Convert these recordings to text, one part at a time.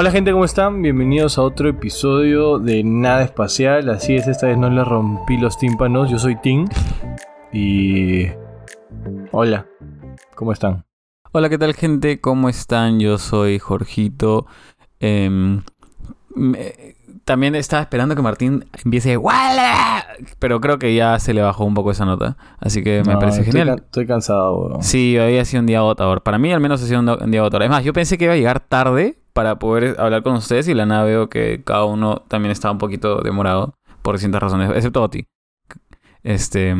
Hola gente, ¿cómo están? Bienvenidos a otro episodio de Nada Espacial. Así es, esta vez no le rompí los tímpanos. Yo soy Tim. Y... Hola, ¿cómo están? Hola, ¿qué tal gente? ¿Cómo están? Yo soy Jorgito. Em, me- también estaba esperando que Martín empiece ¡Wala! Pero creo que ya se le bajó un poco esa nota. Así que me No, parece estoy genial. can- Estoy cansado, weón. Sí, hoy ha sido un día agotador. Para mí al menos ha sido un, día agotador. Es más, yo pensé que iba a llegar tarde para poder hablar con ustedes y la nada veo que cada uno también estaba un poquito demorado por distintas razones, excepto Oti. Este,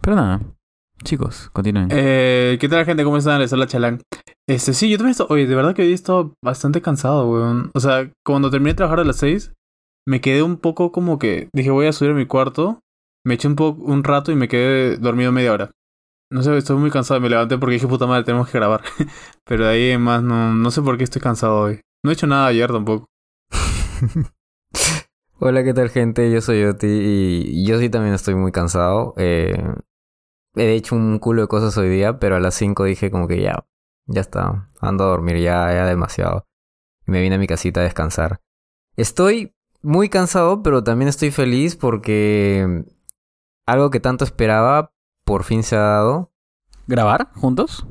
pero nada. Chicos, continúen. Eh, ¿Qué tal gente? ¿Cómo están? Les habla Chalán. Este, sí, yo también estoy... Oye, de verdad que hoy he estado bastante cansado, weón. O sea, cuando terminé de trabajar a las 6, me quedé un poco como que... Dije, voy a subir a mi cuarto. Me eché un, poco, un rato y me quedé dormido media hora. No sé, estoy muy cansado. Me levanté porque dije, puta madre, tenemos que grabar. Pero de ahí en más, no, no sé por qué estoy cansado hoy. No he hecho nada ayer tampoco. Hola, ¿qué tal gente? Yo soy Oti y yo sí también estoy muy cansado. Eh, he hecho un culo de cosas hoy día, pero a las 5 dije como que ya, ya está, ando a dormir ya, ya demasiado. Me vine a mi casita a descansar. Estoy muy cansado, pero también estoy feliz porque algo que tanto esperaba por fin se ha dado. ¿Grabar juntos?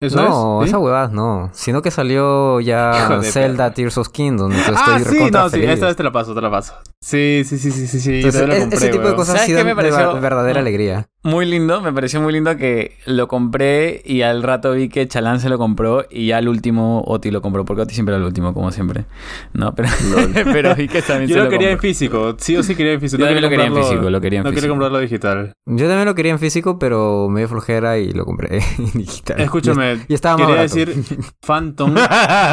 ¿Eso no, es? ¿Sí? esa huevada no, sino que salió ya Zelda. Tears of Kingdom. Entonces Ah, estoy sí, no, sí, esta vez te la paso, te la paso. Sí, sí, sí, sí, sí, sí. Entonces, es- compré, ese tipo de cosas ¿Sabes sí qué me de pareció? ver- verdadera No. alegría. Muy lindo, me pareció muy lindo que lo compré y al rato vi que Chalán se lo compró y ya al último Oti lo compró, porque Oti siempre era el último, como siempre. No, pero, pero vi que también Yo se lo lo quería en físico, sí o sí quería en físico. Yo No también lo quería en físico, lo quería en No quería físico. comprarlo digital. Yo también lo quería en físico, pero me dio flojera y lo compré en digital. Escúchame, Y estaba quería barato. decir, Phantom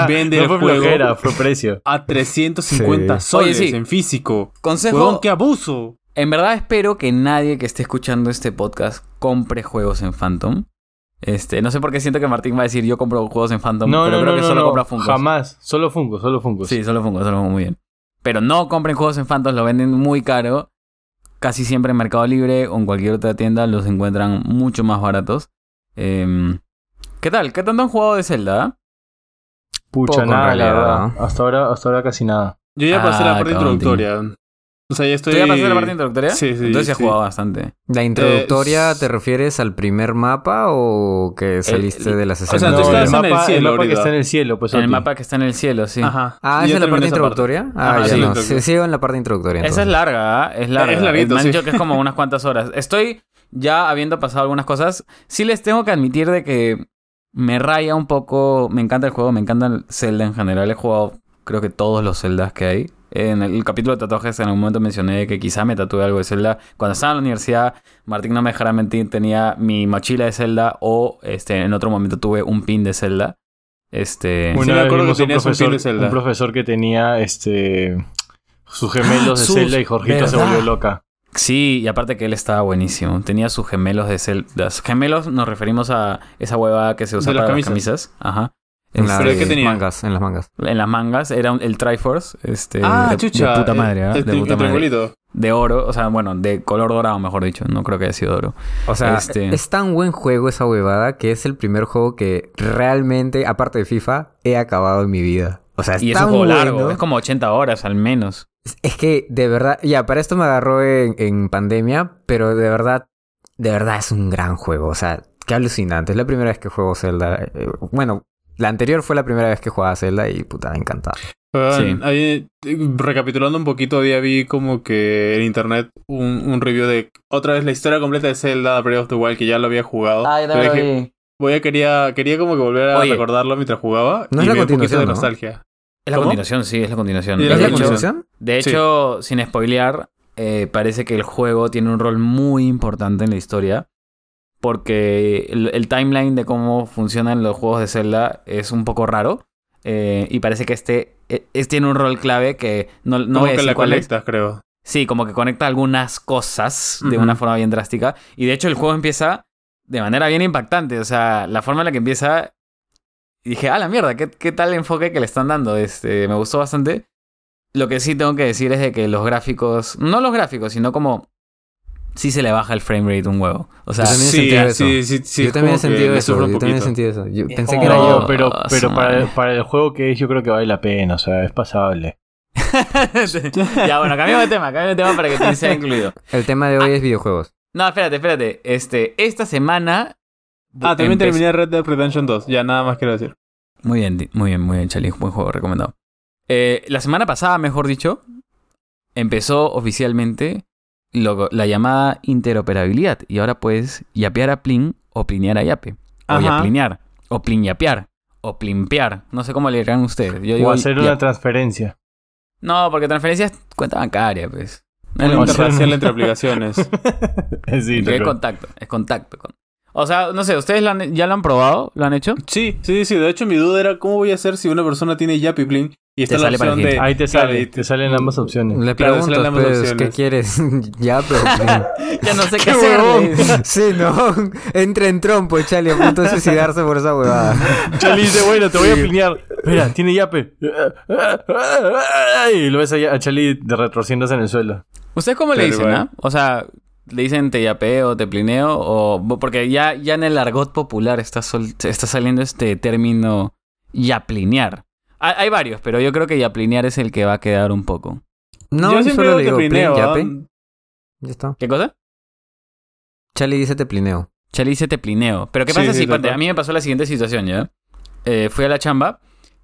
vende no el fue juego flojera, fue precio. a 350 Sí. soles Oye, sí. en físico. Consejo, Huevón, qué abuso. en verdad espero que nadie que esté escuchando este podcast compre juegos en Phantom. Este, no sé por qué siento que Martín va a decir yo compro juegos en Phantom, No, pero no, creo no, que no, solo no, compra Funkos. Jamás, solo Funko, solo Funko. Sí, solo Funko, solo Funko, muy bien. Pero no compren juegos en Phantom, lo venden muy caro. Casi siempre en Mercado Libre o en cualquier otra tienda los encuentran mucho más baratos. Em, ¿Qué tal? ¿Qué tanto han jugado de Zelda? Pucha, Poco, nada, la verdad. Hasta ahora, hasta ahora casi nada. Yo ya pasé Ah, la parte cabrón, introductoria. O sea, ya estoy... ¿Tú ya pasaste la parte introductoria? Sí, sí, Entonces ya sí. jugado bastante. ¿La introductoria Eh, te refieres al primer mapa o que saliste el- de las o escenas? sea, tú No, estás el en el mapa, cielo mapa que está en el cielo, pues. En el mapa que está en el cielo, sí. Ajá. Ah, ¿esa es la parte introductoria? Ah, Ajá, ya sí, no. Sí, sigo en la parte introductoria. Esa es larga, ¿ah? es larga. Es larguito, me han dicho que es como unas cuantas horas. Estoy ya habiendo pasado algunas cosas. Sí les tengo que admitir de que me raya un poco. Me encanta el juego, me encanta el Zelda en general. He jugado creo que todos los Zeldas que hay. En el capítulo de tatuajes en algún momento mencioné que quizá me tatué algo de Zelda. Cuando estaba en la universidad, Martín no me dejará mentir, tenía mi mochila de Zelda o este, en otro momento tuve un pin de Zelda. Este... Sí, Una me acuerdo que un tenías un profesor, pin de Zelda. un profesor que tenía este sus gemelos de sus- Zelda y Jorgito se volvió loca. Sí, y aparte que él estaba buenísimo. Tenía sus gemelos de Zelda. Gemelos nos referimos a esa hueva que se usa De las para camisas. las camisas. Ajá. En las ¿Pero qué tenía? mangas, en las mangas. En las mangas era un- el Triforce. Este, Ah, de, chucha. De puta eh, madre. El, De puta el madre. triangulito. De oro, o sea, bueno, de color dorado, mejor dicho. No creo que haya sido oro. O sea, Este- es tan buen juego esa huevada que es el primer juego que realmente, aparte de FIFA, he acabado en mi vida. O sea, es Y es un juego bueno. largo, es como 80 horas al menos. Es que de verdad, ya, para esto me agarró en, en pandemia, pero de verdad, de verdad es un gran juego. O sea, qué alucinante. Es la primera vez que juego Zelda. Eh, Bueno, la anterior fue la primera vez que jugaba Zelda y puta, me encantaba. Sí. ahí, eh, recapitulando un poquito, día vi como que en internet un, un review de otra vez la historia completa de Zelda Breath of the Wild que ya lo había jugado. Pero dije, voy a quería, quería como que volver a Oye. recordarlo mientras jugaba. No y es la un continuación, de ¿no? nostalgia. Es la ¿Cómo? continuación, sí, es la continuación. ¿Y ¿Es la de, hecho, continuación? de Sí. hecho, sin spoilear, eh, parece que el juego tiene un rol muy importante en la historia. Porque el, el timeline de cómo funcionan los juegos de Zelda es un poco raro. eh, y parece que este eh, es, tiene un rol clave que no, no como que la es. conectas, creo. Sí, como que conecta algunas cosas de una forma bien drástica. Y de hecho el juego empieza de manera bien impactante. O sea, la forma en la que empieza... Y dije, ah, la mierda, ¿qué, qué tal enfoque que le están dando? Este, me gustó bastante. Lo que sí tengo que decir es de que los gráficos... No los gráficos, sino como sí se le baja el frame rate un huevo. O sea, Yo también he Sí, sentido eso. sí, sí, sí, yo también he sentido eso. Yo también he sentido eso. Yo pensé que era yo. No, pero, Ah, pero para, el juego que es, yo creo que vale la pena, o sea, es pasable. ya, bueno, cambiamos de tema, cambiamos de tema para que también sea incluido. El tema de hoy es videojuegos. No, espérate, espérate. Este, esta semana. Ah, también terminé Red Dead Redemption 2. Ya nada más quiero decir. Muy bien, muy bien, muy bien, Charlie. Buen juego recomendado. Eh, la semana pasada, mejor dicho, empezó oficialmente lo- la llamada interoperabilidad. Y ahora puedes yapear a Plin o plinear a yape. O Ajá. yaplinear. O plinyapear. O plimpear. No sé cómo le dirán ustedes. Yo digo O hacer una transferencia. No, porque transferencia es cuenta bancaria, pues. No es Una interracial entre aplicaciones. sí, Es contacto, es contacto. con- O sea, no sé, ¿ustedes lo han- ya lo han probado? ¿Lo han hecho? Sí, sí, sí. De hecho, mi duda era cómo voy a hacer si una persona tiene Yapi Plin y está Te la sale opción de... Ahí te Claro, sale, te salen ambas opciones. Le Claro, pregunto, salen ambas pues, ¿qué quieres? ya, pero... Ya no sé qué ¡Qué hacer. sí, no. Entra en trompo, Charlie, a punto de suicidarse por esa huevada. Charlie dice, bueno, te voy a plinear. Mira, tiene yape. Y lo ves a a Charlie de retorciéndose en el suelo. ¿Ustedes cómo le dicen, ah? O sea, ¿le dicen te yapeo, te plineo? O, porque ya, ya en el argot popular está, sol- está saliendo este término yaplinear. Hay, hay varios, pero yo creo que yaplinear es el que va a quedar un poco. No, yo yo siempre solo digo le que digo, plineo, plin, ¿ah? yape. Ya está. ¿Qué cosa? Charlie dice te plineo. Charlie dice te plineo. Pero ¿qué pasa sí, si a mí me pasó la siguiente situación, ¿ya? Eh, fui a la chamba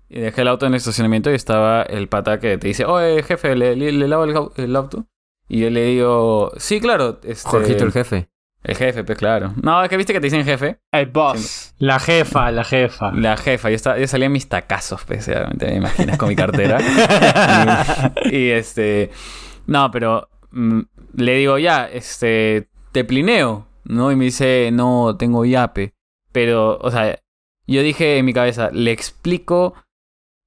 y dejé el auto en el estacionamiento y estaba el pata que te dice, oye, jefe, ¿le, le, le lavo el, el auto? Y yo le digo, sí, claro. Este, Jorgito el jefe. El jefe, pues claro. No, es que viste que te dicen jefe. El boss. La jefa, la jefa. La jefa, yo, estaba, yo salía mis tacazos, pues, ya te imaginas, con mi cartera. y, y, este. No, pero mm, le digo, ya, este. Te plineo, ¿no? Y me dice, no, tengo yape. Pero, o sea, yo dije en mi cabeza, le explico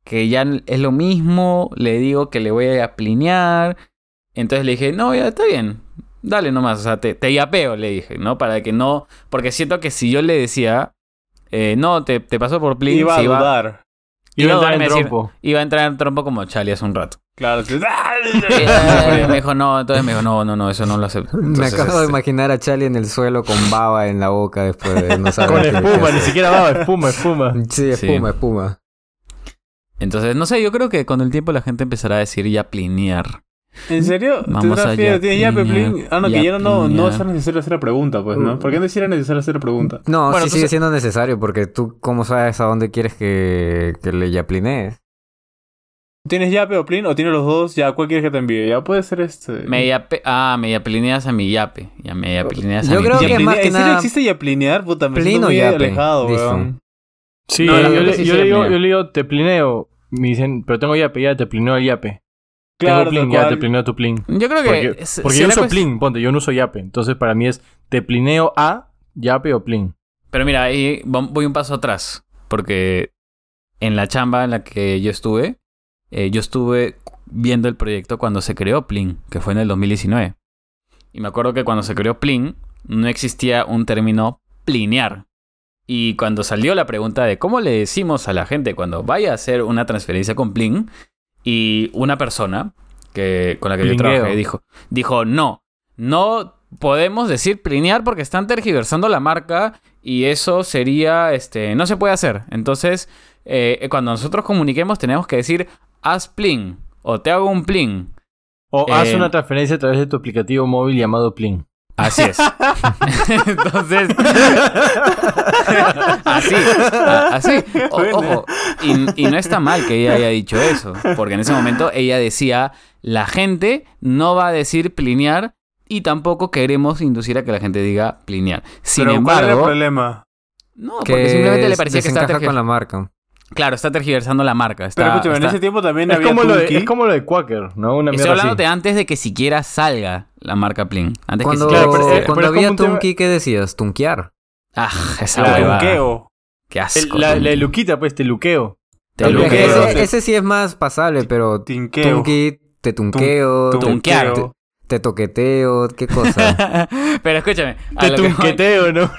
que ya es lo mismo, le digo que le voy a plinear. Entonces le dije, no, ya está bien. Dale nomás, o sea, te, te yapeo, le dije, ¿no? Para que no. Porque siento que si yo le decía, eh, no, te, te pasó por plin, Iba a se iba, dudar. Iba a entrar iba en decir- trompo. iba a entrar en trompo como Charlie hace un rato. Claro. sí. Eh, me dijo, no, entonces me dijo, no, no, no, eso no lo acepto. Me acabo de este, imaginar a Charlie en el suelo con baba en la boca después de no saber Con espuma, ni siquiera baba, espuma, espuma. Sí, espuma, espuma. Entonces, no sé, yo creo que con el tiempo la gente empezará a decir ya plinear. ¿En serio? ¿Te Vamos a yaplinear, Plin? Ah, no, que ya no, no, ser necesario hacer la pregunta, pues, ¿no? ¿Por qué no era necesario hacer la pregunta? No, Bueno, sí sigue siendo necesario porque tú, ¿cómo sabes a dónde quieres que, que le yaplinees? ¿Tienes Yape o Plin o tienes los dos? Ya, ¿cuál quieres que te envíe? Ya puede ser este. Me yape, ah, me yaplineas a mi yape. Ya me yaplineas a Yo mi creo que más que ¿En serio nada- existe Yaplinear? Puta, me Plin siento muy Yape. alejado, weón. Sí, No, yo, le, yo le digo, yo le digo, te plineo. Me dicen, pero tengo yape, ya te plineo el yape. Claro, tengo plin, tal ya cual. te plineo tu plin. Yo creo que. Porque, es- porque yo uso plin, ponte, yo no uso yape. Entonces para mí es te plineo a yape o plin. Pero mira, ahí vo- voy un paso atrás. Porque en la chamba en la que yo estuve, eh, yo estuve viendo el proyecto cuando se creó Plin, que fue en el 2019. Y me acuerdo que cuando se creó Plin, no existía un término plinear. Y cuando salió la pregunta de cómo le decimos a la gente cuando vaya a hacer una transferencia con Plin, y una persona que, con la que yo trabajé dijo, dijo, no, no podemos decir plinear porque están tergiversando la marca y eso sería, este, no se puede hacer. Entonces, eh, cuando nosotros comuniquemos tenemos que decir, haz plin o te hago un plin. O Eh, haz una transferencia a través de tu aplicativo móvil llamado plin. Así es. Entonces, así, así. O- ojo, y, y no está mal que ella haya dicho eso, porque en ese momento ella decía, la gente no va a decir plinear y tampoco queremos inducir a que la gente diga plinear. Sin Pero, ¿cuál era el embargo, problema? no, porque simplemente le parecía que tergiver- con la marca. Claro, está tergiversando la marca. Está, Pero escúchame, en ese tiempo también Es había como, lo de, es como lo de Quaker, ¿no? Una Estoy hablando así. de antes de que siquiera salga la marca Plin. Antes Cuando, que siquiera Claro, pero, eh, cuando como había tema- Tunki, ¿qué decías? Tunkear. Ah, esa huevada. Tunqueo. Qué El- asco. la, la de Tunki. Luquita, pues, te luqueo. Te luqueo. Ese, ese sí es más pasable, pero Tinqueo. Tunki, te tunqueo, Tun- te- tunquear. te, te toqueteo, qué cosa. Pero escúchame. Te voy- tunqueteo, ¿no?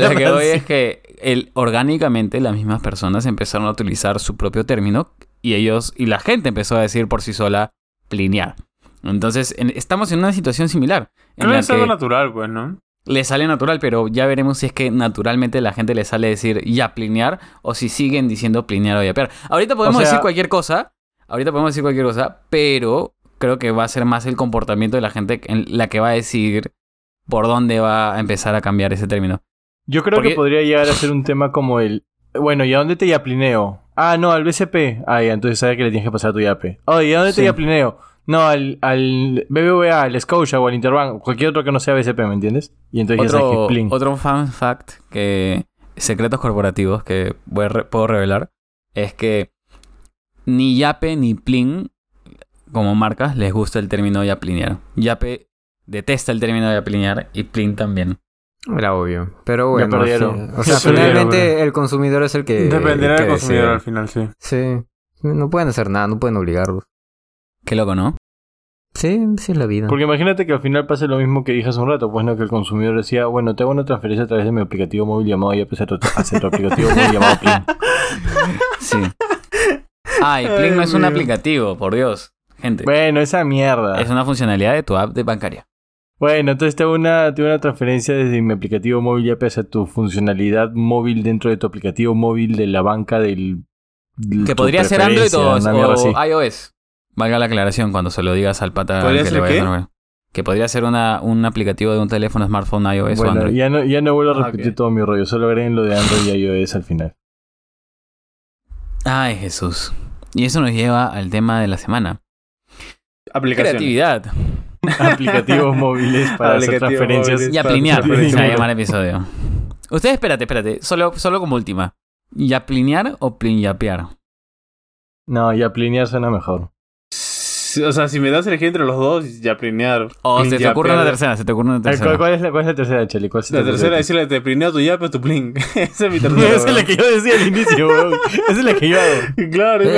lo que voy es que el, orgánicamente las mismas personas empezaron a utilizar su propio término y ellos y la gente empezó a decir por sí sola plinear. Entonces, en- estamos en una situación similar. En la es algo natural, pues, ¿no? le sale natural, pero ya veremos si es que naturalmente la gente le sale decir ya plinear o si siguen diciendo plinear o yapear. Ahorita podemos sea- decir cualquier cosa, ahorita podemos decir cualquier cosa, pero creo que va a ser más el comportamiento de la gente en la que va a decidir por dónde va a empezar a cambiar ese término. Yo creo Porque- que podría llegar a ser un tema como el. Bueno, ¿y a dónde te yaplineo? Ah, no, al BCP. Ah, ya, entonces sabes que le tienes que pasar tu yape. Oye, ¿y a dónde Sí. te yaplineo? No, al, al BBVA, al Scotia o al Interbank, cualquier otro que no sea BCP, ¿me entiendes? Y entonces ya sabes que Otro, plin. otro fun fact que secretos corporativos que voy a re- puedo revelar es que ni Yape ni Plin como marcas les gusta el término yaplinear. Yape detesta el término yaplinear y Plin también. Era obvio. Pero bueno. Ya perdieron. sí. O sea, perdieron, finalmente el consumidor es el que. Dependerá del consumidor decide. al final, sí. Sí. No pueden hacer nada, no pueden obligarlos. Qué loco, ¿no? Sí, sí es la vida. Porque imagínate que al final pase lo mismo que dije hace un rato, pues no, que el consumidor decía, bueno, te hago una transferencia a través de mi aplicativo móvil llamado Yape hacia tu, hacia tu aplicativo móvil llamado Plin. Sí. Ah, y Plin no es un aplicativo, por Dios. Gente, Bueno, esa mierda. es una funcionalidad de tu app de bancaria. Bueno, entonces te hago una, te hago una transferencia desde mi aplicativo móvil Yape hacia tu funcionalidad móvil dentro de tu aplicativo móvil de la banca del... Que podría ser Android o, o iOS. Valga la aclaración cuando se lo digas al pata ¿Podría que ser le vaya qué? a Que podría ser una, un aplicativo de un teléfono smartphone iOS o Bueno, Android. ya no, ya no vuelvo a Ah, repetir todo mi rollo, solo agreguen lo de Android y iOS al final. Ay, Jesús. Y eso nos lleva al tema de la semana. Aplicación. Creatividad. Aplicativos móviles para hacer transferencias. móviles. Y a para plinear, se va a transferencias. llamar episodio. Ustedes, espérate, espérate. Solo, solo como última. ¿Ya plinear o plinyapear? No, ya plinear suena mejor. O sea, si me das elegir entre los dos, ya plinear. O se te ocurre una tercera, se te ocurre una Eh, ¿Cuál, tercera. cuál es la, cuál es la tercera, es La tercera es decirle, te plineo tu yape o tu plin. Esa es mi tercera. Esa es la que yo decía al inicio, weón. Esa es la que yo hago. Claro, ¿Te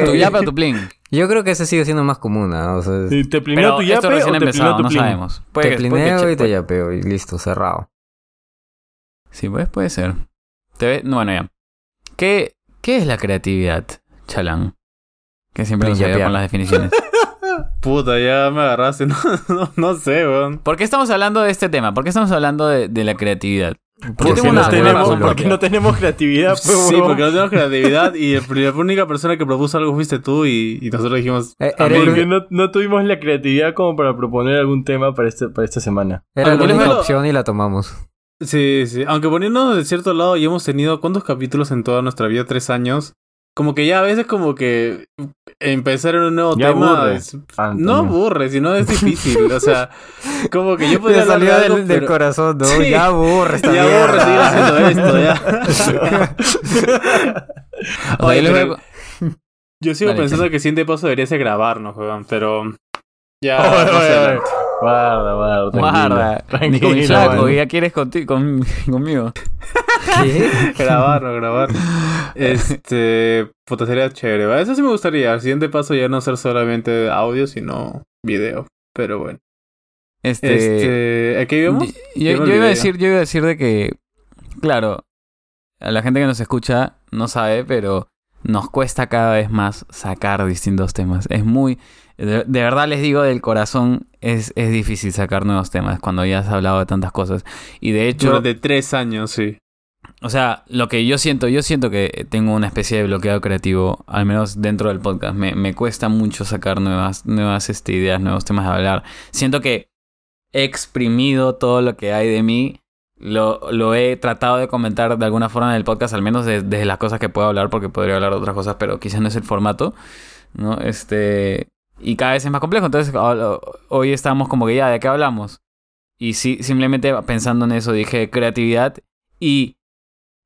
que- tu yape o tu plin? Yo creo que ese sigue siendo más común, ¿ah? O sea, ¿Te plineo Pero tu yape recién o te empezado, tu no plin? sabemos. Puede te plineo y te yapeo y listo, cerrado. Sí, pues puede ser. Te ve- no, Bueno, ya. ¿Qué, ¿Qué es la creatividad, Chalán? Que siempre nos con las definiciones. Puta, ya me agarraste. No, no, no sé, weón. ¿Por qué estamos hablando de este tema? ¿Por qué estamos hablando de, de la creatividad? Porque, no tenemos, razón porque propia. no tenemos creatividad, pues, Sí, porque no tenemos creatividad y el- la única persona que propuso algo fuiste tú y, y nosotros dijimos... Eh, Porque no, no tuvimos la creatividad como para proponer algún tema para, este, para esta semana. Era la única opción y la tomamos. Sí, sí. Aunque poniéndonos de cierto lado, ya hemos tenido cuántos capítulos en toda nuestra vida, tres años. Como que ya a veces como que empezar en un nuevo Ya tema aburre. es- Ah, no aburre, sino es difícil. o sea, como que yo podría Ya hablar de del, del pero- corazón, ¿no? Sí. Ya aburre esta Ya aburre seguir haciendo esto, ya. Oye, pero- Yo sigo Dale, pensando que el siguiente paso debería ser grabarnos, weón, pero... Ya, oye, oye. adelante. Guarda, guarda. tranquilo, Guarda, ni con tranquilo, flaco, mano. y ya quieres conti- con- conmigo. ¿Qué? grabarnos, grabar. Este, puta, sería chévere. ¿va? Eso sí me gustaría. El siguiente paso ya no ser solamente audio, sino video. Pero bueno. Este, Este, ¿a qué íbamos? Yo, iba a decir, yo iba a decir de que, claro, a la gente que nos escucha no sabe, pero nos cuesta cada vez más sacar distintos temas. Es muy, de, de verdad les digo del corazón, es, es difícil sacar nuevos temas cuando ya has hablado de tantas cosas. Y de hecho, Durante tres años, sí. O sea, lo que yo siento, yo siento que tengo una especie de bloqueo creativo, al menos dentro del podcast. Me, me cuesta mucho sacar nuevas, nuevas este, ideas, nuevos temas de hablar. Siento que he exprimido todo lo que hay de mí. Lo, lo he tratado de comentar de alguna forma en el podcast, al menos de- desde las cosas que puedo hablar, porque podría hablar de otras cosas, pero quizás no es el formato. ¿no? Este, y cada vez es más complejo. Entonces, ho- hoy estamos como que ya, ¿de qué hablamos? Y sí, simplemente pensando en eso, dije creatividad y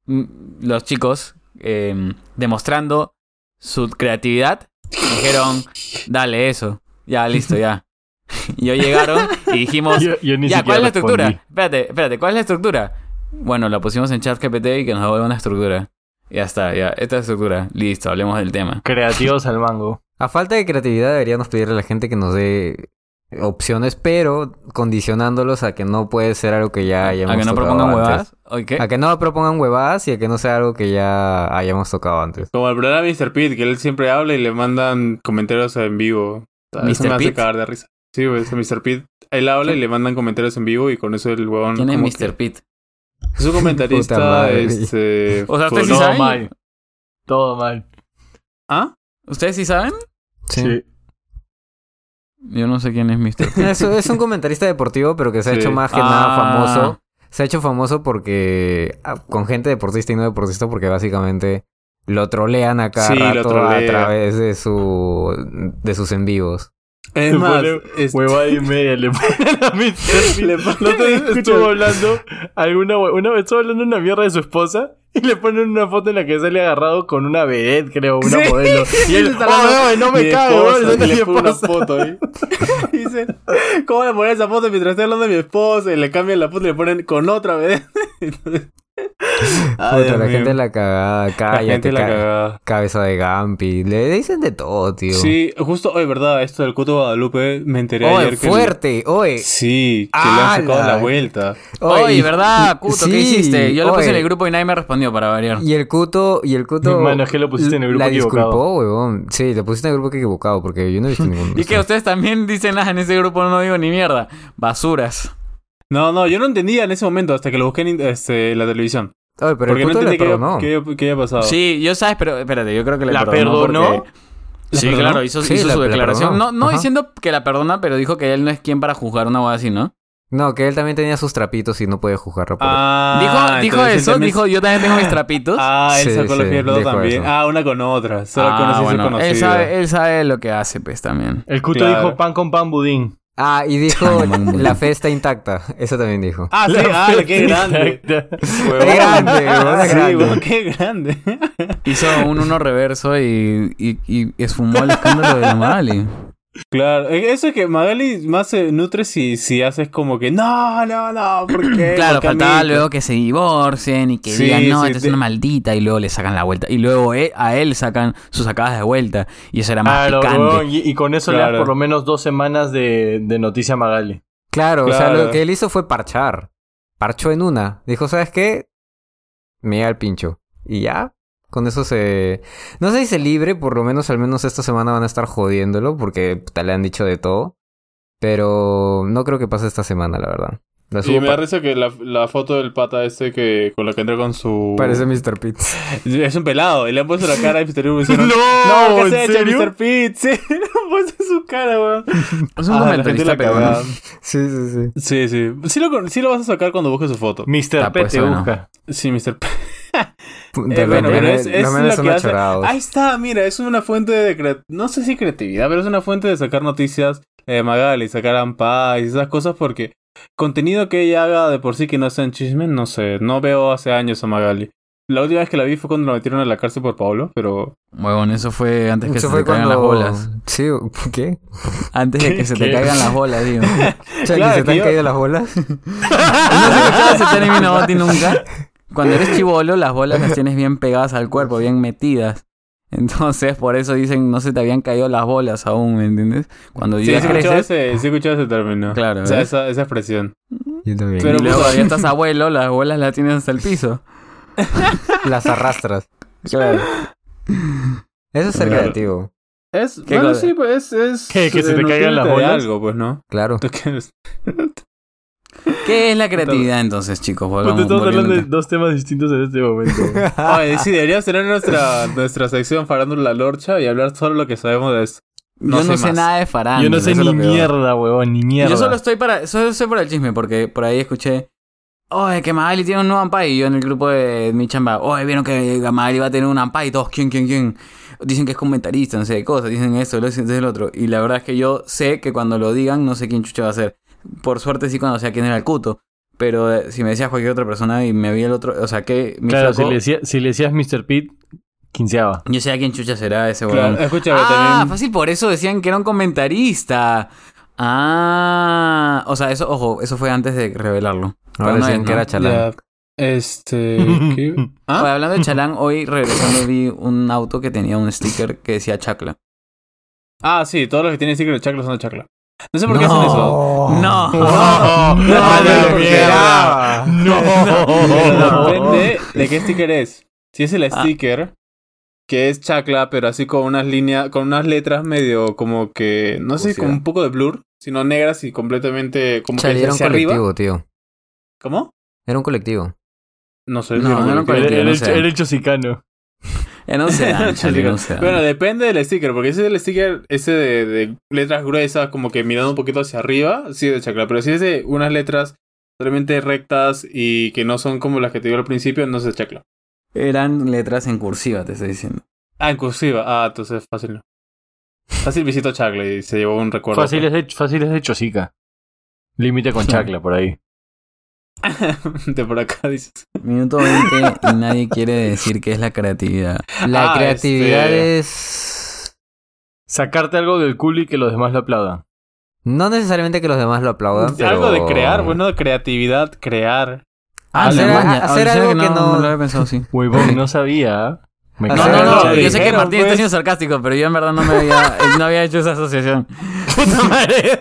los chicos eh, demostrando su creatividad dijeron, dale eso, ya listo, ya. Y hoy llegaron y dijimos, Yo, yo ni ya, ¿cuál es la estructura? respondí. Espérate, espérate, ¿cuál es la estructura? Bueno, la pusimos en chat GPT y que nos devuelva una estructura. Ya está, ya, esta es la estructura, listo, hablemos del tema. Creativos al mango. A falta de creatividad deberíamos pedirle a la gente que nos dé opciones, pero condicionándolos a que no puede ser algo que ya hayamos A que no propongan huevadas. A que no propongan huevadas y a que no sea algo que ya hayamos tocado antes. Como el programa de Mr. Pete, que él siempre habla y le mandan comentarios en vivo. Sea, Eso ¿Mr. me hace Pete? cagar de risa. Sí, pues Mr. Pete él habla y le mandan comentarios en vivo y con eso el huevón. ¿Quién es Mr. Pete? que- Es un comentarista, este. O sea, ¿ustedes sí Todo saben? mal. Todo mal. ¿Ah? ¿Ustedes sí saben? Sí. Yo no sé quién es Mr. Pete. Es, es un comentarista deportivo, pero que se ha Sí. hecho más que Ah. nada famoso. Se ha hecho famoso porque. ah, con gente deportista y no deportista, porque básicamente lo trolean a cada Sí, lo rato a través de su. de sus en vivos. Es Le más, es- Huevada y media le ponen a. Le vez escucha. estuvo hablando alguna una vez estuvo hablando una mierda de su esposa y le ponen una foto en la que sale agarrado con una vedette, creo, una Sí. modelo. Y él, oh, no, me cago, y le pone una foto ahí. Dice, ¿cómo le ponen esa foto mientras estoy hablando de mi esposa? Y le cambian la foto y le ponen con otra Puta, la gente en la cagada, La cállate, gente la ca- cagada. cabeza de Gampi. Le dicen de todo, tío. Sí, justo hoy, ¿verdad? Esto del Cuto Guadalupe me enteré Oye, ayer que... fuerte, oye. Sí, que le han sacado la vuelta. Oye, ¿verdad, Cuto? ¿Qué hiciste? Yo lo puse en el grupo y nadie me respondió para variar. Y el cuto, y el cuto. Mano, es que lo pusiste en el grupo La equivocado. disculpó, huevón. Sí, lo pusiste en el grupo equivocado, porque yo no he visto ningún. Y que ustedes también dicen, ah, en ese grupo no digo ni mierda. Basuras. No, no, yo no entendía en ese momento hasta que lo busqué en este, en la televisión. Oye, pero porque el no entendí qué perdonó. había, qué, qué había pasado. Sí, yo sabes, pero espérate, yo creo que le ¿La perdonó. perdonó? porque- ¿La Sí, perdonó? claro, hizo, Sí, hizo la- su la declaración. No, no Ajá. diciendo que la perdona, pero dijo que él no es quien para juzgar una boda así, ¿no? No, que él también tenía sus trapitos y no podía juzgarlo por Ah, dijo dijo eso, dijo yo también tengo mis trapitos. Ah, él Sí, sacó los sí, pies también. eso. Ah, una con otra. Solo Ah, conocí bueno, conocido. él sabe, él sabe lo que hace, pues, también. El cuto Claro. dijo pan con pan budín. Ah, y dijo la fe está intacta. Eso también dijo. Ah, sí, ah, qué grande. Qué grande, Sí, grande. qué grande. Hizo un uno reverso y, y, y esfumó el escándalo de la Mali. Claro, eh, eso es que Magali más se nutre si, si haces como que no, no, no, ¿por qué? Claro, Porque mí- faltaba luego que se divorcien y que Sí, digan, no, sí, esta es una maldita, y luego le sacan la vuelta. Y luego eh, a él sacan sus sacadas de vuelta. Y eso era más Claro, picante. y, y con eso le das Claro. por lo menos dos semanas de, de noticia a Magali. Claro, o sea, Claro. lo que él hizo fue parchar. Parchó en una. Dijo, ¿sabes qué? Me llega el pincho. Y ya. Con eso se... No se dice libre, por lo menos al menos esta semana van a estar jodiéndolo porque puta, le han dicho de todo. Pero no creo que pase esta semana, la verdad. La Y me da risa que la, la foto del pata este que con la que entra con su... Parece Mr. Pitt. Es un pelado y le han puesto la cara a Mr. Pitt y dicen, No, no, ¿qué ¿en se ha hecho serio? Mr. Pitt? Sí, le han puesto su cara, weón. Es un Ah, la comentarista peruano. Sí, sí, sí. Sí, sí. Sí lo, sí lo vas a sacar cuando busques su foto. Mr. Ah, P pues, te bueno. busca. Sí, Mr. P. Eh, bueno, pero es, es lo que hace-. Ahí está, mira, es una fuente de... cre- No sé si creatividad, pero es una fuente de sacar noticias de Magali, sacar Ampaz y esas cosas porque contenido que ella haga de por sí que no sea en chisme, no sé, no veo hace años a Magali. La última vez que la vi fue cuando la metieron a la cárcel por Pablo, pero... Huevón, eso fue antes que Eso se fue te caigan las bolas. Sí, ¿qué? Antes de que se te caigan las bolas, digo. Chale, Claro, ¿se que te han caído las bolas? ¿No escuchado ese término, Oti, nunca? Cuando eres chivolo, las bolas las tienes bien pegadas al cuerpo, bien metidas. Entonces, por eso dicen, no se te habían caído las bolas aún, ¿me entiendes? Cuando Sí, ya sí, creces, ese, sí he escuchado ese término. Claro, O sea, esa, esa expresión. Yo también. Pero- y luego puta. ya estás abuelo, las bolas las tienes hasta el piso. Las arrastras. Claro. Eso es ser Claro. creativo. Es, ¿Qué bueno, cosa? sí, pues es... ¿Qué, que se eh, te caigan las bolas? algo, pues, ¿no? Claro. ¿Qué es la creatividad entonces, chicos? Puta, Volvamos, estamos hablando de dos temas distintos en este momento. Oye, sí, deberíamos tener nuestra, nuestra sección Farándula la Lorcha y hablar solo lo que sabemos de esto. Yo no sé más. nada de farándula. Yo no sé ni mierda, huevón, ni mierda. Yo solo estoy para, solo estoy por el chisme, porque por ahí escuché, oye, que Magali tiene un nuevo Ampai, y yo en el grupo de mi chamba, oye, vieron que Magali va a tener un Ampai, y todos, ¿quién, quién, quién? Dicen que es comentarista, no sé de cosas, dicen esto, lo dicen el otro. Y la verdad es que yo sé que cuando lo digan, no sé quién chucha va a ser. Por suerte sí cuando sé quién era el cuto. Pero eh, si me decías cualquier otra persona y me vi el otro, o sea que Claro, si le, decía- si le decías Mr. Pete, quinceaba. yo sé a quién chucha será ese Claro, huevón. escúchame Ah, también. fácil, por eso decían que era un comentarista. Ah, o sea, eso, ojo, eso fue antes de revelarlo. Ahora no decían que era chalán. Ya, este. ¿qué? Oye, ¿Ah? hablando de chalán, hoy regresando vi un auto que tenía un sticker que decía chacla. ah, sí, todos los que tienen sticker de chacla son de chacla. No sé por qué hacen eso. No. No, no, no, No. depende de qué sticker es. Si es el Ah. sticker que es chacla, pero así con unas líneas, con unas letras medio como que, no sé, Cursiva. con un poco de blur, sino negras y completamente como Chale, que era un hacia arriba. colectivo, tío. ¿Cómo? Era un colectivo. No sé. No, no era un colectivo. colectivo. Era no el, sé. era el chosicano. En un sedán, Charlie, en un sedán. Bueno, depende del sticker, porque ese del sticker, ese de, de letras gruesas, como que mirando un poquito hacia arriba, sí de chacla. Pero si es de unas letras totalmente rectas y que no son como las que te digo al principio, no es de chacla. Eran letras en cursiva, te estoy diciendo. Ah, en cursiva. Ah, entonces fácil no. Fácil visito chacla y se llevó un recuerdo. Fáciles de, fáciles de chosica. Límite con chacla por ahí. de por acá dices. Minuto 20 y nadie quiere decir qué es la creatividad. La Ah, creatividad este- es... Sacarte algo del culo y que los demás lo aplaudan. No necesariamente que los demás lo aplaudan, pero... Algo de crear, bueno, de creatividad, crear. Hacer- la maña. hacer algo que no- No lo había pensado así. Huevón, no sabía. Me No, No, no, yo sé que Martín está pues. siendo sarcástico, pero yo en verdad no me había, eh, no había hecho esa asociación. Puta madre.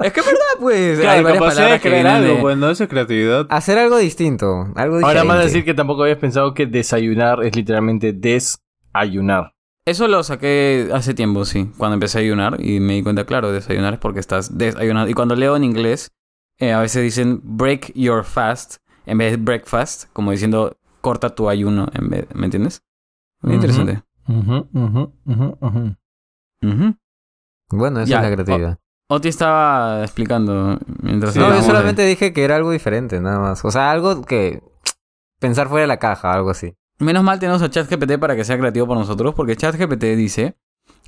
Es que es verdad, pues. hay Claro, varias capacidad de crear algo, de- pues, no eso es creatividad. Hacer algo distinto, algo diferente. Ahora más decir que tampoco habías pensado que desayunar es literalmente desayunar. Eso lo saqué hace tiempo, sí. Cuando empecé a ayunar y me di cuenta, claro, desayunar es porque estás desayunando. Y cuando leo en inglés, eh, a veces dicen break your fast en vez de breakfast, como diciendo corta tu ayuno, en vez, ¿me entiendes? Muy Ujú. interesante. Ujú, ujú, ujú, ujú. Ujú. Bueno, esa Ya, es la creatividad. Oti estaba explicando mientras Sí, no, yo solamente dije que era algo diferente, nada más. O sea, algo que... Pensar fuera de la caja, algo así. Menos mal tenemos a ChatGPT para que sea creativo por nosotros, porque ChatGPT dice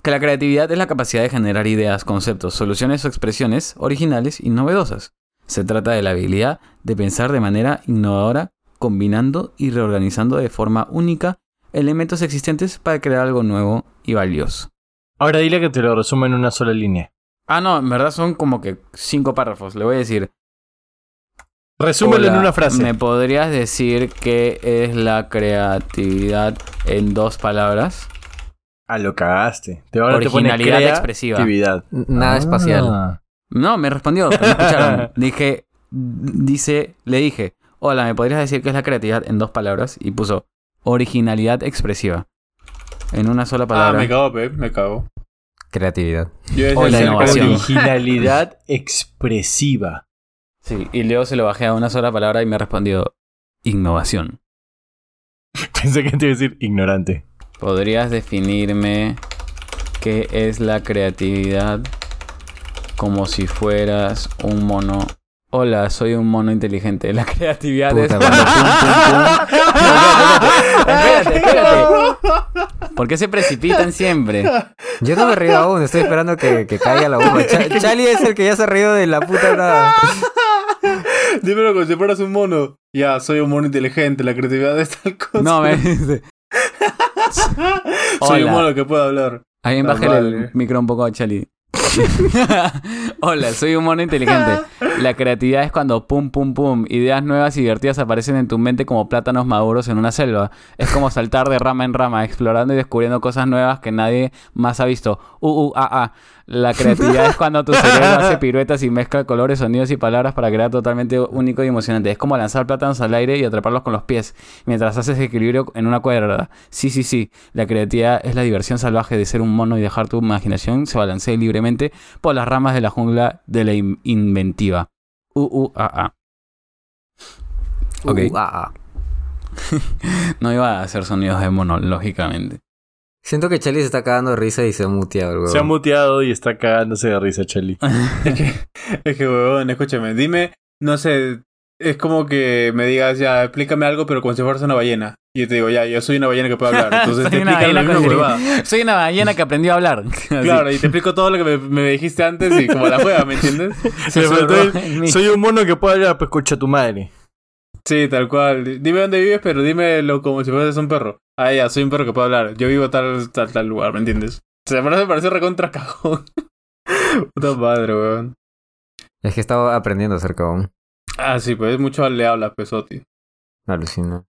que la creatividad es la capacidad de generar ideas, conceptos, soluciones o expresiones originales y novedosas. Se trata de la habilidad de pensar de manera innovadora, combinando y reorganizando de forma única elementos existentes para crear algo nuevo y valioso. Ahora dile que te lo resuma en una sola línea. Ah, no, en verdad son como que cinco párrafos. Le voy a decir. Resúmelo en una frase. ¿Me podrías decir qué es la creatividad en dos palabras? Ah, lo cagaste. Te ahora te pone Originalidad expresiva. Nada Ah. espacial. No, me respondió, no escucharon. Dije, dice, le dije, hola, ¿me podrías decir qué es la creatividad en dos palabras? Y puso originalidad expresiva. En una sola Ah, palabra. me cago, Pep, me cago. Creatividad. O la innovación. Originalidad expresiva. Sí, y luego se lo bajé a una sola palabra y me respondió innovación. Pensé que te iba a decir ignorante. ¿Podrías definirme qué es la creatividad como si fueras un mono? Hola, soy un mono inteligente. La creatividad es cuando pum, pum, pum. No. ¿Por qué se precipitan siempre? Yo no me río aún, estoy esperando que, que caiga la bomba. Cha- Charlie es el que ya se ha reído de la puta nada. Dímelo como si fueras un mono. Ya, soy un mono inteligente, la creatividad es tal cosa. No, me... soy un mono que puede hablar. Alguien bájale el vale. micro un poco a Chali. Hola, soy un mono inteligente. La creatividad es cuando pum pum pum, ideas nuevas y divertidas aparecen en tu mente como plátanos maduros en una selva. Es como saltar de rama en rama, explorando y descubriendo cosas nuevas que nadie más ha visto. Uh, uh, ah, ah. La creatividad es cuando tu cerebro hace piruetas y mezcla colores, sonidos y palabras para crear totalmente único y emocionante. Es como lanzar plátanos al aire y atraparlos con los pies, mientras haces equilibrio en una cuerda. Sí, sí, sí. La creatividad es la diversión salvaje de ser un mono y dejar tu imaginación se balancee libremente por las ramas de la jungla de la in- inventiva. Uh, uh, ah, ah. Ok. Uh, ah, ah. No iba a hacer sonidos de mono, lógicamente. Siento que Charlie se está cagando de risa y se ha muteado. el Se ha muteado y está cagándose de risa, Charlie. Es que, es que, huevón, escúchame. Dime, no sé, es como que me digas, ya, explícame algo, pero como si fueras una ballena. Y yo te digo, ya, yo soy una ballena que puede hablar. Entonces te explican la misma huevada. Soy una ballena que aprendió a hablar. Claro, y te explico todo lo que me, me dijiste antes y como la juega, ¿me entiendes? Se el-. Soy un mono que puede hablar, pues escucha tu madre. Sí, tal cual. Dime dónde vives, pero dímelo como si fueras un perro. Ah, ya, soy un perro que puede hablar. Yo vivo tal, tal, tal lugar, ¿me entiendes? O sea, me parece recontra cajón. Puta madre, weón. Es que estaba aprendiendo acerca aún. Ah, sí, pues mucho le habla, Pesoti. Alucina.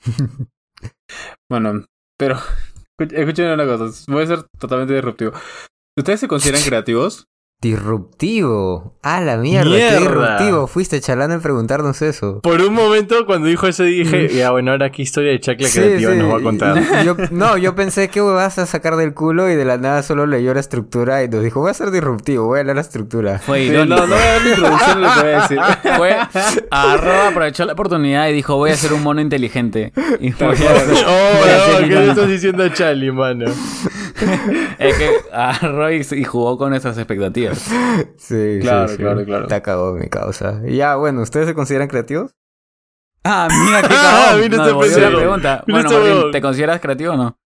Bueno, pero escuch- escúchenme una cosa. Voy a ser totalmente disruptivo. ¿Ustedes se consideran creativos? Disruptivo. Ah, la mierda, Mierda. qué disruptivo. Fuiste chalán en preguntarnos eso. Por un momento, cuando dijo eso, dije, ya bueno, ahora qué historia de chacla Sí, creativa sí. nos va a contar. Yo- no, yo pensé que vas a sacar del culo y de la nada solo leyó la estructura y nos dijo, voy a ser disruptivo, voy a leer la estructura. Fue Sí, irónico. no, no voy a dar la introducción lo que voy a decir. Fue, arroba aprovechó la oportunidad y dijo, voy a ser un mono inteligente. Y a hacer- Oh, a no, hacer ¿qué le estás diciendo a Charlie, mano? Es que agarró y, y jugó con nuestras expectativas. Sí, Claro, sí, sí. claro, claro. Te acabó mi causa. Y ya, bueno, ¿ustedes se consideran creativos? Ah, mira qué Ah, mira No, este la pregunta. Mira Bueno, este Martín. ¿te consideras creativo o no?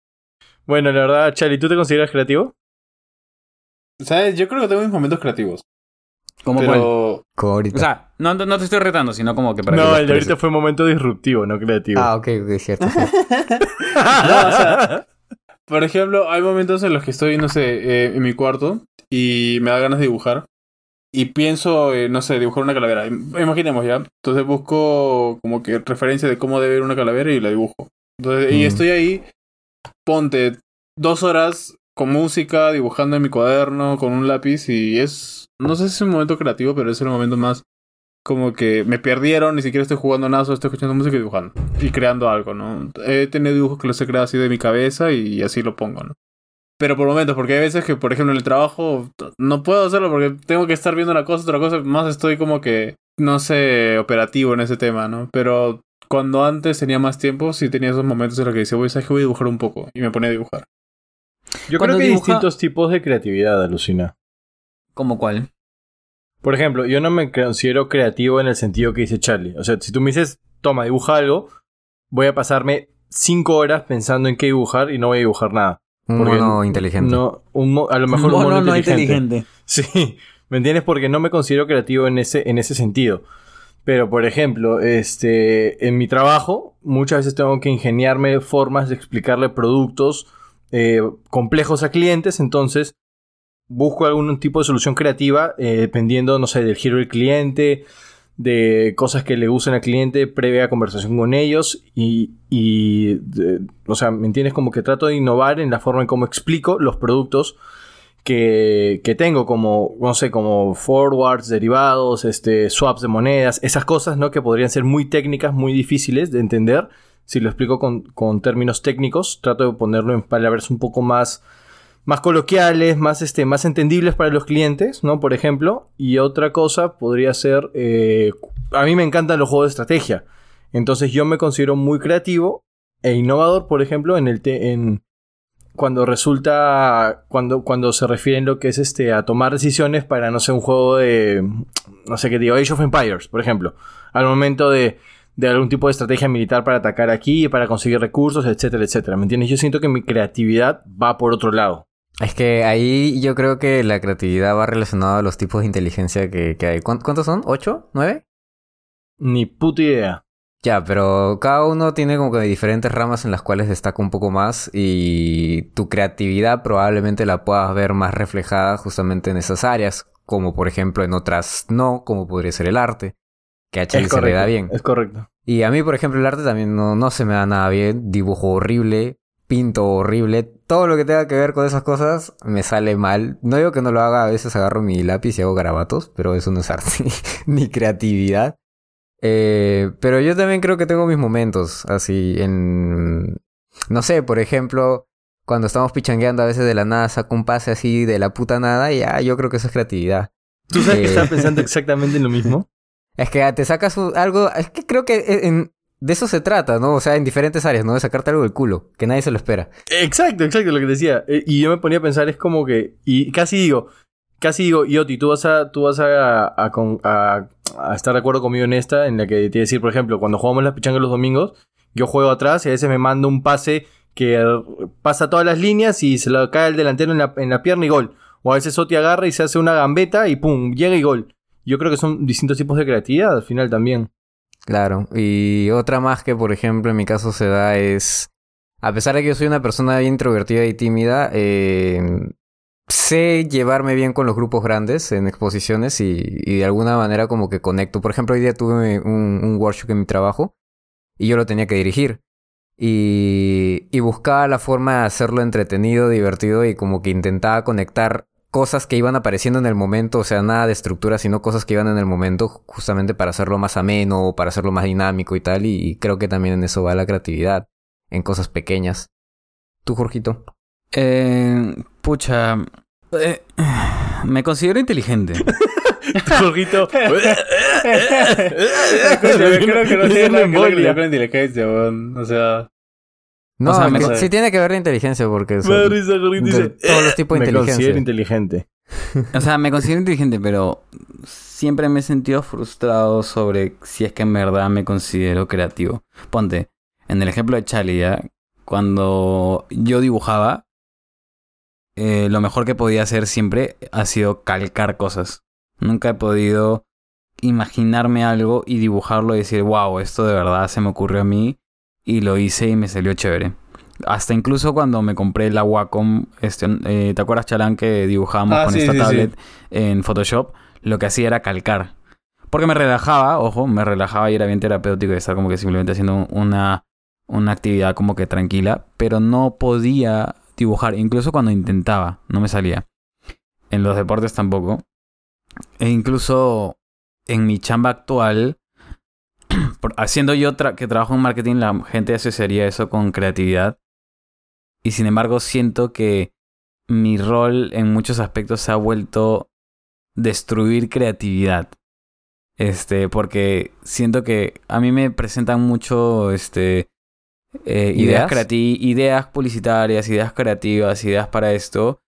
Bueno, la verdad, Charlie, ¿tú te consideras creativo? ¿Sabes? Yo creo que tengo mis momentos creativos. ¿Cómo cuál? pero Como ahorita. O sea, no, no no te estoy retando, sino como que para No, el de ahorita fue un momento disruptivo, no creativo. ah, ok, ok, cierto. sí. No, o sea, por ejemplo, hay momentos en los que estoy, no sé, eh, en mi cuarto y me da ganas de dibujar. Y pienso, eh, no sé, dibujar una calavera. Im- Imaginemos ya. Entonces busco como que referencia de cómo debe ir una calavera y la dibujo. Entonces, y Mm. estoy ahí, ponte dos horas con música, dibujando en mi cuaderno, con un lápiz. Y es, no sé si es un momento creativo, pero es el momento más como que me perdieron, ni siquiera estoy jugando nada, solo estoy escuchando música y dibujando. Y creando algo, ¿no? He tenido dibujos que los he creado así de mi cabeza y así lo pongo, ¿no? Pero por momentos, porque hay veces que, por ejemplo, en el trabajo no puedo hacerlo porque tengo que estar viendo una cosa, otra cosa, más estoy como que, no sé, operativo en ese tema, ¿no? Pero cuando antes tenía más tiempo, sí tenía esos momentos en los que decía, voy, ¿sabes qué? Voy a dibujar un poco. Y me ponía a dibujar. Yo creo que hay distintos tipos de creatividad, alucina. ¿Cómo cuál? Por ejemplo, yo no me considero creativo en el sentido que dice Charlie. O sea, si tú me dices, toma, dibuja algo, voy a pasarme cinco horas pensando en qué dibujar y no voy a dibujar nada. Un Porque mono inteligente. No, un mo- a lo mejor un mono inteligente. Sí, ¿me entiendes? Porque no me considero creativo en ese, en ese sentido. Pero, por ejemplo, este, en mi trabajo, muchas veces tengo que ingeniarme formas de explicarle productos eh, complejos a clientes, entonces busco algún tipo de solución creativa eh, dependiendo, no sé, del giro del cliente, de cosas que le gusten al cliente previa conversación con ellos y, y, o sea, ¿me entiendes? Como que trato de innovar en la forma en cómo explico los productos que, que tengo, como, no sé, como forwards, derivados, este, swaps de monedas, esas cosas, ¿no? Que podrían ser muy técnicas, muy difíciles de entender. Si lo explico con, con términos técnicos, trato de ponerlo en palabras un poco más, más coloquiales, más, este, más entendibles para los clientes, ¿no? Por ejemplo. Y otra cosa podría ser, eh, a mí me encantan los juegos de estrategia. Entonces yo me considero muy creativo e innovador, por ejemplo, en el te- en cuando resulta cuando cuando se refiere en lo que es este a tomar decisiones para no sé un juego de no sé qué digo Age of Empires, por ejemplo, al momento de de algún tipo de estrategia militar para atacar aquí, para conseguir recursos, etcétera, etcétera. ¿Me entiendes? Yo siento que mi creatividad va por otro lado. Es que ahí yo creo que la creatividad va relacionada a los tipos de inteligencia que, que hay. ¿Cuán- ¿Cuántos son? ¿Ocho? ¿Nueve? Ni puta idea. Ya, pero cada uno tiene como que diferentes ramas en las cuales destaca un poco más y tu creatividad probablemente la puedas ver más reflejada justamente en esas áreas, como por ejemplo en otras no, como podría ser el arte, que a Es se le da bien. Es correcto. Y a mí, por ejemplo, el arte también no, no se me da nada bien, dibujo horrible, pinto horrible, todo lo que tenga que ver con esas cosas me sale mal. No digo que no lo haga, a veces agarro mi lápiz y hago garabatos, pero eso no es arte ni creatividad. Eh, pero yo también creo que tengo mis momentos, así en... No sé, por ejemplo, cuando estamos pichangueando a veces de la nada saco un pase así de la puta nada y ya, yo creo que eso es creatividad. ¿Tú sabes que Eh. estaba pensando exactamente en lo mismo? Es que te sacas algo, es que creo que en- de eso se trata, ¿no? O sea, en diferentes áreas, ¿no? De sacarte algo del culo, que nadie se lo espera. Exacto, exacto, lo que decía. Eh, Y yo me ponía a pensar, es como que. Y casi digo, casi digo, Yoti, tú vas a, tú vas a, estar de acuerdo conmigo en esta, en la que te decir, por ejemplo, cuando jugamos las pichangas los domingos, yo juego atrás y a veces me mando un pase que pasa todas las líneas y se lo cae el delantero en la, en la pierna y gol. O a veces Oti agarra y se hace una gambeta y pum, llega y gol. Yo creo que son distintos tipos de creatividad al final también. Claro. Y otra más que, por ejemplo, en mi caso se da es... A pesar de que yo soy una persona introvertida y tímida, eh, sé llevarme bien con los grupos grandes en exposiciones y, y de alguna manera como que conecto. Por ejemplo, hoy día tuve un, un workshop en mi trabajo y yo lo tenía que dirigir. Y, y buscaba la forma de hacerlo entretenido, divertido y como que intentaba conectar cosas que iban apareciendo en el momento, o sea, nada de estructura, sino cosas que iban en el momento justamente para hacerlo más ameno, para hacerlo más dinámico y tal, y, creo que también en eso va la creatividad, en cosas pequeñas. ¿Tú, Jorgito? Eh, pucha, eh, me considero inteligente. Jorgito. creo que no tiene nada que ver con inteligencia, O sea... No, sí tiene que ver la inteligencia porque son dice, todos los tipos de inteligencia. Me considero inteligente. O sea, me considero inteligente, pero siempre me he sentido frustrado sobre si es que en verdad me considero creativo. Ponte, en el ejemplo de Charlie, ¿ya? cuando yo dibujaba, eh, lo mejor que podía hacer siempre ha sido calcar cosas. Nunca he podido imaginarme algo y dibujarlo y decir, wow, esto de verdad se me ocurrió a mí y lo hice y me salió chévere. Hasta incluso cuando me compré la Wacom, este, eh, ¿te acuerdas, Chalán, que dibujábamos ah, con esta tablet en Photoshop? Lo que hacía era calcar. Porque me relajaba, ojo, me relajaba y era bien terapéutico estar como que simplemente haciendo una, una actividad como que tranquila, pero no podía dibujar, incluso cuando intentaba, no me salía. En los deportes tampoco. E incluso en mi chamba actual, haciendo yo que trabajo en marketing, la gente asociaría eso con creatividad. Y sin embargo, siento que mi rol en muchos aspectos se ha vuelto destruir creatividad. Este, porque siento que a mí me presentan mucho, este, eh, ideas, ideas publicitarias, ideas creativas, ideas para esto.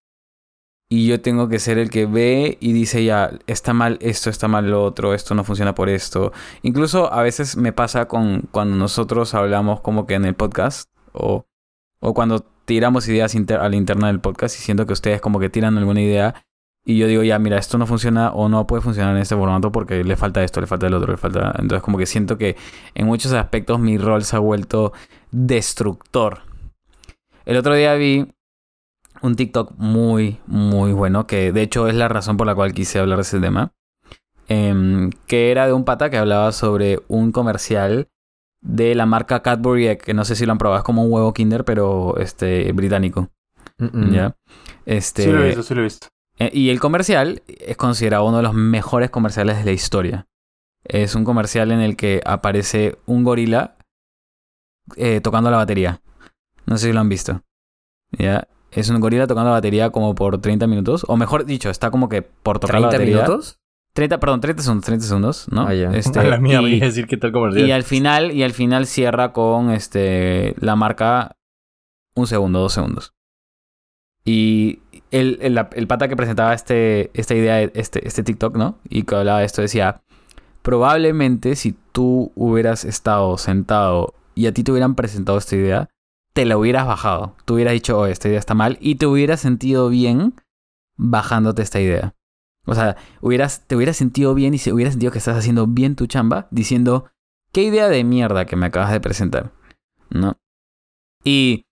Y yo tengo que ser el que ve y dice ya, está mal esto, está mal lo otro, esto no funciona por esto. Incluso a veces me pasa con cuando nosotros hablamos como que en el podcast o, o cuando tiramos ideas a la interna del podcast y siento que ustedes como que tiran alguna idea y yo digo, ya, mira, esto no funciona o no puede funcionar en este formato porque le falta esto, le falta el otro, le falta... Entonces como que siento que en muchos aspectos mi rol se ha vuelto destructor. El otro día vi un TikTok muy, muy bueno, que de hecho es la razón por la cual quise hablar de ese tema, em, que era de un pata que hablaba sobre un comercial de la marca Cadbury que no sé si lo han probado, es como un huevo Kinder, pero este británico. ¿Ya? Este, sí lo he visto, sí lo he visto. Eh, y el comercial es considerado uno de los mejores comerciales de la historia. Es un comercial en el que aparece un gorila eh, tocando la batería. No sé si lo han visto. ¿Ya? Es un gorila tocando la batería como por 30 minutos. O mejor dicho, está como que por tocar la batería. minutos? 30, perdón, 30 segundos, 30 segundos, ¿no? Ah, este, la mía, y, decir qué tal comercial. Y al final, y al final cierra con este la marca un segundo, dos segundos. Y el, el, el pata que presentaba este, esta idea, este, este TikTok, ¿no? Y que hablaba de esto decía, probablemente si tú hubieras estado sentado y a ti te hubieran presentado esta idea, te la hubieras bajado. Tú hubieras dicho, oh, esta idea está mal, y te hubieras sentido bien bajándote esta idea. O sea, hubieras, te hubieras sentido bien y se hubieras sentido que estás haciendo bien tu chamba, diciendo, qué idea de mierda que me acabas de presentar. ¿No? Y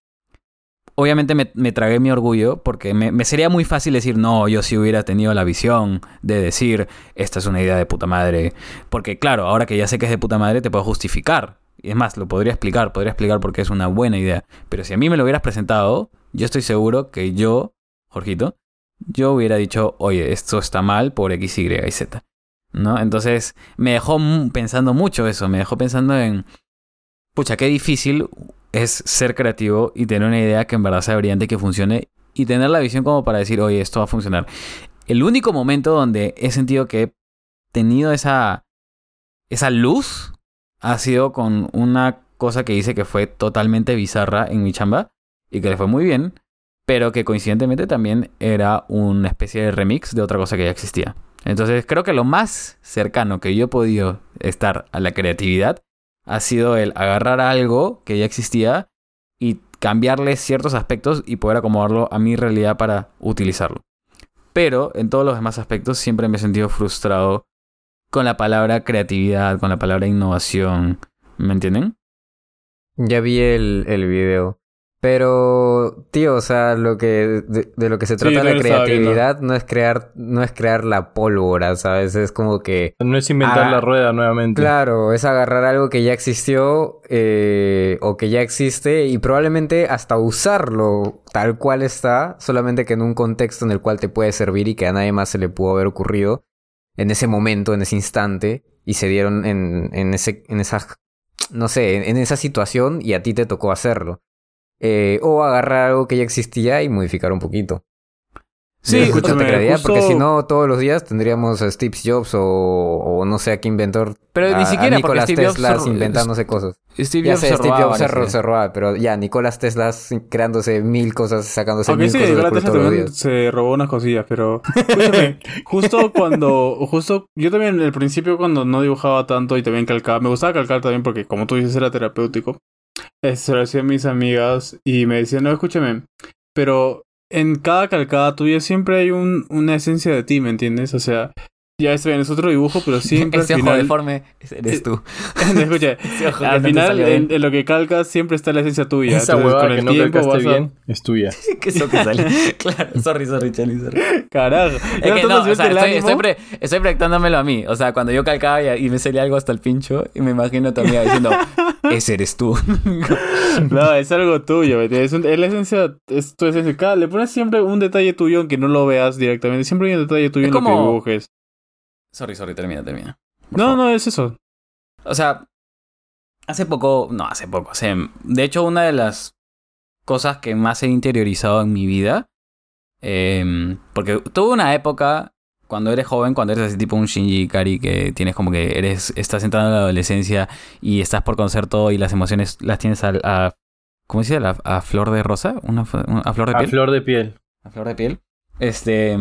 obviamente me, tragué mi orgullo porque me, me, sería muy fácil decir, no, yo sí hubiera tenido la visión de decir, esta es una idea de puta madre. Porque claro, ahora que ya sé que es de puta madre, te puedo justificar. Es más, lo podría explicar, podría explicar por qué es una buena idea. Pero si a mí me lo hubieras presentado, yo estoy seguro que yo, Jorgito, yo hubiera dicho, oye, esto está mal por X, Y y Z. ¿No? Entonces me dejó pensando mucho eso, me dejó pensando en, pucha, qué difícil es ser creativo y tener una idea que en verdad sea brillante, que funcione y tener la visión como para decir, oye, esto va a funcionar. El único momento donde he sentido que he tenido esa, esa luz ha sido con una cosa que hice que fue totalmente bizarra en mi chamba y que le fue muy bien, pero que coincidentemente también era una especie de remix de otra cosa que ya existía. Entonces creo que lo más cercano que yo he podido estar a la creatividad ha sido el agarrar algo que ya existía y cambiarle ciertos aspectos y poder acomodarlo a mi realidad para utilizarlo. Pero en todos los demás aspectos siempre me he sentido frustrado con la palabra creatividad, con la palabra innovación. ¿Me entienden? Ya vi el, el video. Pero, tío, o sea, lo que de, lo que se trata la creatividad no es crear no es crear la pólvora, ¿sabes? Es como que no es inventar la rueda nuevamente. Claro, es agarrar algo que ya existió eh, o que ya existe y probablemente hasta usarlo tal cual está, solamente que en un contexto en el cual te puede servir y que a nadie más se le pudo haber ocurrido en ese momento, en ese instante y se dieron en, en ese en esa no sé, en esa situación y a ti te tocó hacerlo. Eh, o agarrar algo que ya existía y modificar un poquito. Sí, escúchame, porque si no, todos los días tendríamos a Steve Jobs o, o no sé a qué inventor. Pero ni siquiera Nicolás Steve Tesla inventándose cosas. Steve Jobs, se, robaba, pero ya, Nicolás Tesla creándose mil cosas, sacándose mil cosas. Tesla también se robó unas cosillas, pero escúchame, justo cuando, justo, yo también en el principio cuando no dibujaba tanto y también calcaba, me gustaba calcar también porque como tú dices era terapéutico. Se lo decía a mis amigas y me decían, no, escúchame, pero en cada calcada tuya siempre hay un, una esencia de ti, ¿me entiendes? O sea, ya está bien, es otro dibujo, pero siempre Ese al final... ojo deforme eres tú. Escucha, al final en, lo que calcas siempre está la esencia tuya. Esa Entonces, con el que no tiempo vas a... bien es tuya. ¿Qué eso que sale? claro, sorry, sorry, sorry. Carajo. Es que no, o sea, estoy, estoy, pre, estoy, proyectándomelo a mí. O sea, cuando yo calcaba y, y, me salía algo hasta el pincho y me imagino amiga diciendo, ese eres tú. no, es algo tuyo, es, un, es, la esencia, es tu esencia. Cada, le pones siempre un detalle tuyo aunque no lo veas directamente. Siempre hay un detalle tuyo en lo que dibujes. Sorry, sorry, termina, termina. No, no, es eso. O sea, hace poco, no, hace poco, o de hecho una de las cosas que más he interiorizado en mi vida, eh, porque tuve una época cuando eres joven, cuando eres así tipo un Shinji Kari que tienes como que eres, estás entrando en la adolescencia y estás por conocer todo y las emociones las tienes a, a ¿cómo se dice? A, flor de rosa, una, a flor de piel. A flor de piel. A flor de piel. Este,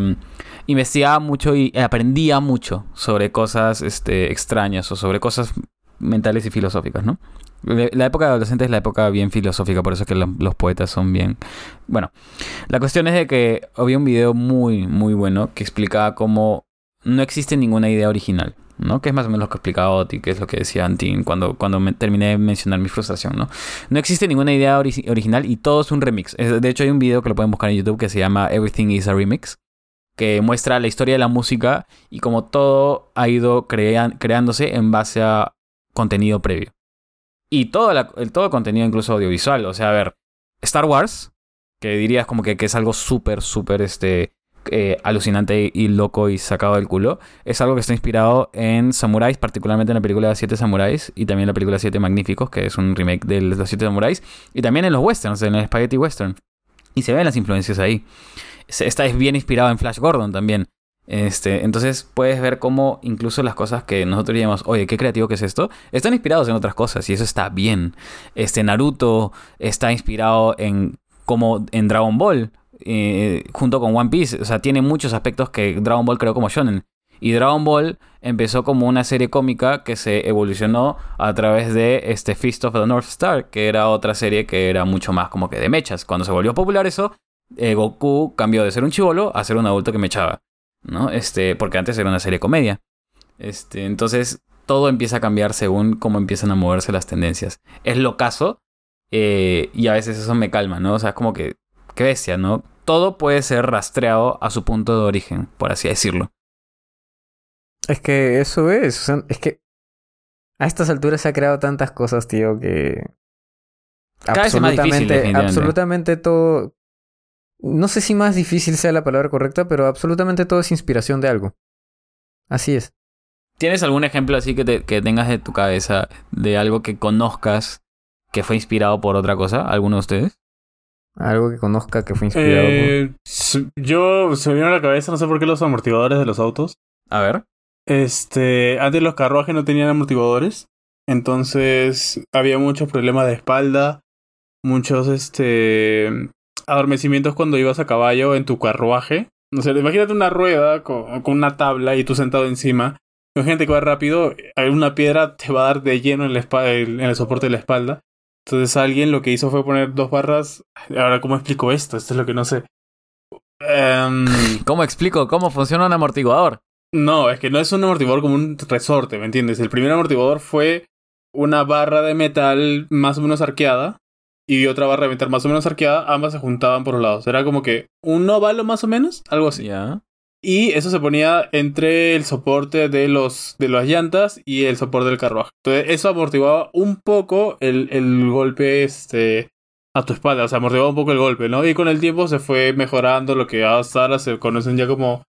investigaba mucho y aprendía mucho sobre cosas este, extrañas o sobre cosas mentales y filosóficas, ¿no? La época de adolescente es la época bien filosófica, por eso es que los poetas son bien... Bueno, la cuestión es de que había un video muy, muy bueno que explicaba cómo no existe ninguna idea original, ¿no? Que es más o menos lo que explicaba Oti, que es lo que decía Antin cuando, cuando me terminé de mencionar mi frustración, ¿no? No existe ninguna idea original y todo es un remix. De hecho, hay un video que lo pueden buscar en YouTube que se llama Everything is a Remix, que muestra la historia de la música y cómo todo ha ido creándose en base a contenido previo. Y todo, el, todo contenido incluso audiovisual. O sea, a ver, Star Wars, que dirías como que, que es algo súper, súper este, eh, alucinante y loco y sacado del culo, es algo que está inspirado en samuráis, particularmente en la película Siete Samuráis y también la película Siete Magníficos, que es un remake de los Siete Samuráis, y también en los westerns, en el Spaghetti Western. Y se ven las influencias ahí. Esta es bien inspirado en Flash Gordon también. Este, entonces puedes ver cómo incluso las cosas que nosotros diríamos, oye, qué creativo que es esto, están inspirados en otras cosas y eso está bien. Este Naruto está inspirado en como en Dragon Ball, eh, junto con One Piece. O sea, tiene muchos aspectos que Dragon Ball creó como shonen. Y Dragon Ball empezó como una serie cómica que se evolucionó a través de este Feast of the North Star, que era otra serie que era mucho más como que de mechas. Cuando se volvió popular eso, eh, Goku cambió de ser un chivolo a ser un adulto que mechaba. ¿no? Este, porque antes era una serie comedia. Este, entonces todo empieza a cambiar según cómo empiezan a moverse las tendencias. Es lo caso eh, y a veces eso me calma, ¿no? O sea, es como que, qué bestia, ¿no? Todo puede ser rastreado a su punto de origen, por así decirlo. Es que eso es, es que a estas alturas se ha creado tantas cosas, tío, que... Cada absolutamente, absolutamente todo, no sé si más difícil sea la palabra correcta, pero absolutamente todo es inspiración de algo. Así es. ¿Tienes algún ejemplo así que, que tengas de tu cabeza de algo que conozcas que fue inspirado por otra cosa? ¿Alguno de ustedes? Algo que conozca que fue inspirado eh, Yo se me vino a la cabeza, no sé por qué los amortiguadores de los autos. A ver. Este, antes los carruajes no tenían amortiguadores, entonces había muchos problemas de espalda, muchos este adormecimientos cuando ibas a caballo en tu carruaje. No sé, imagínate una rueda con, una tabla y tú sentado encima. Imagínate que va rápido, una piedra te va a dar de lleno en, en el soporte de la espalda. Entonces alguien lo que hizo fue poner dos barras. Ahora, ¿cómo explico esto? Esto es lo que no sé. Em, ¿Cómo explico cómo funciona un amortiguador? No, es que no es un amortiguador como un resorte, ¿me entiendes? El primer amortiguador fue una barra de metal más o menos arqueada y otra barra de metal más o menos arqueada, ambas se juntaban por los lados. Era como que un óvalo más o menos, algo así. Y eso se ponía entre el soporte de, los, de las llantas y el soporte del carruaje. Entonces eso amortiguaba un poco el, el golpe este, a tu espalda, o sea, amortiguaba un poco el golpe, ¿no? Y con el tiempo se fue mejorando lo que hasta ahora se conocen ya como...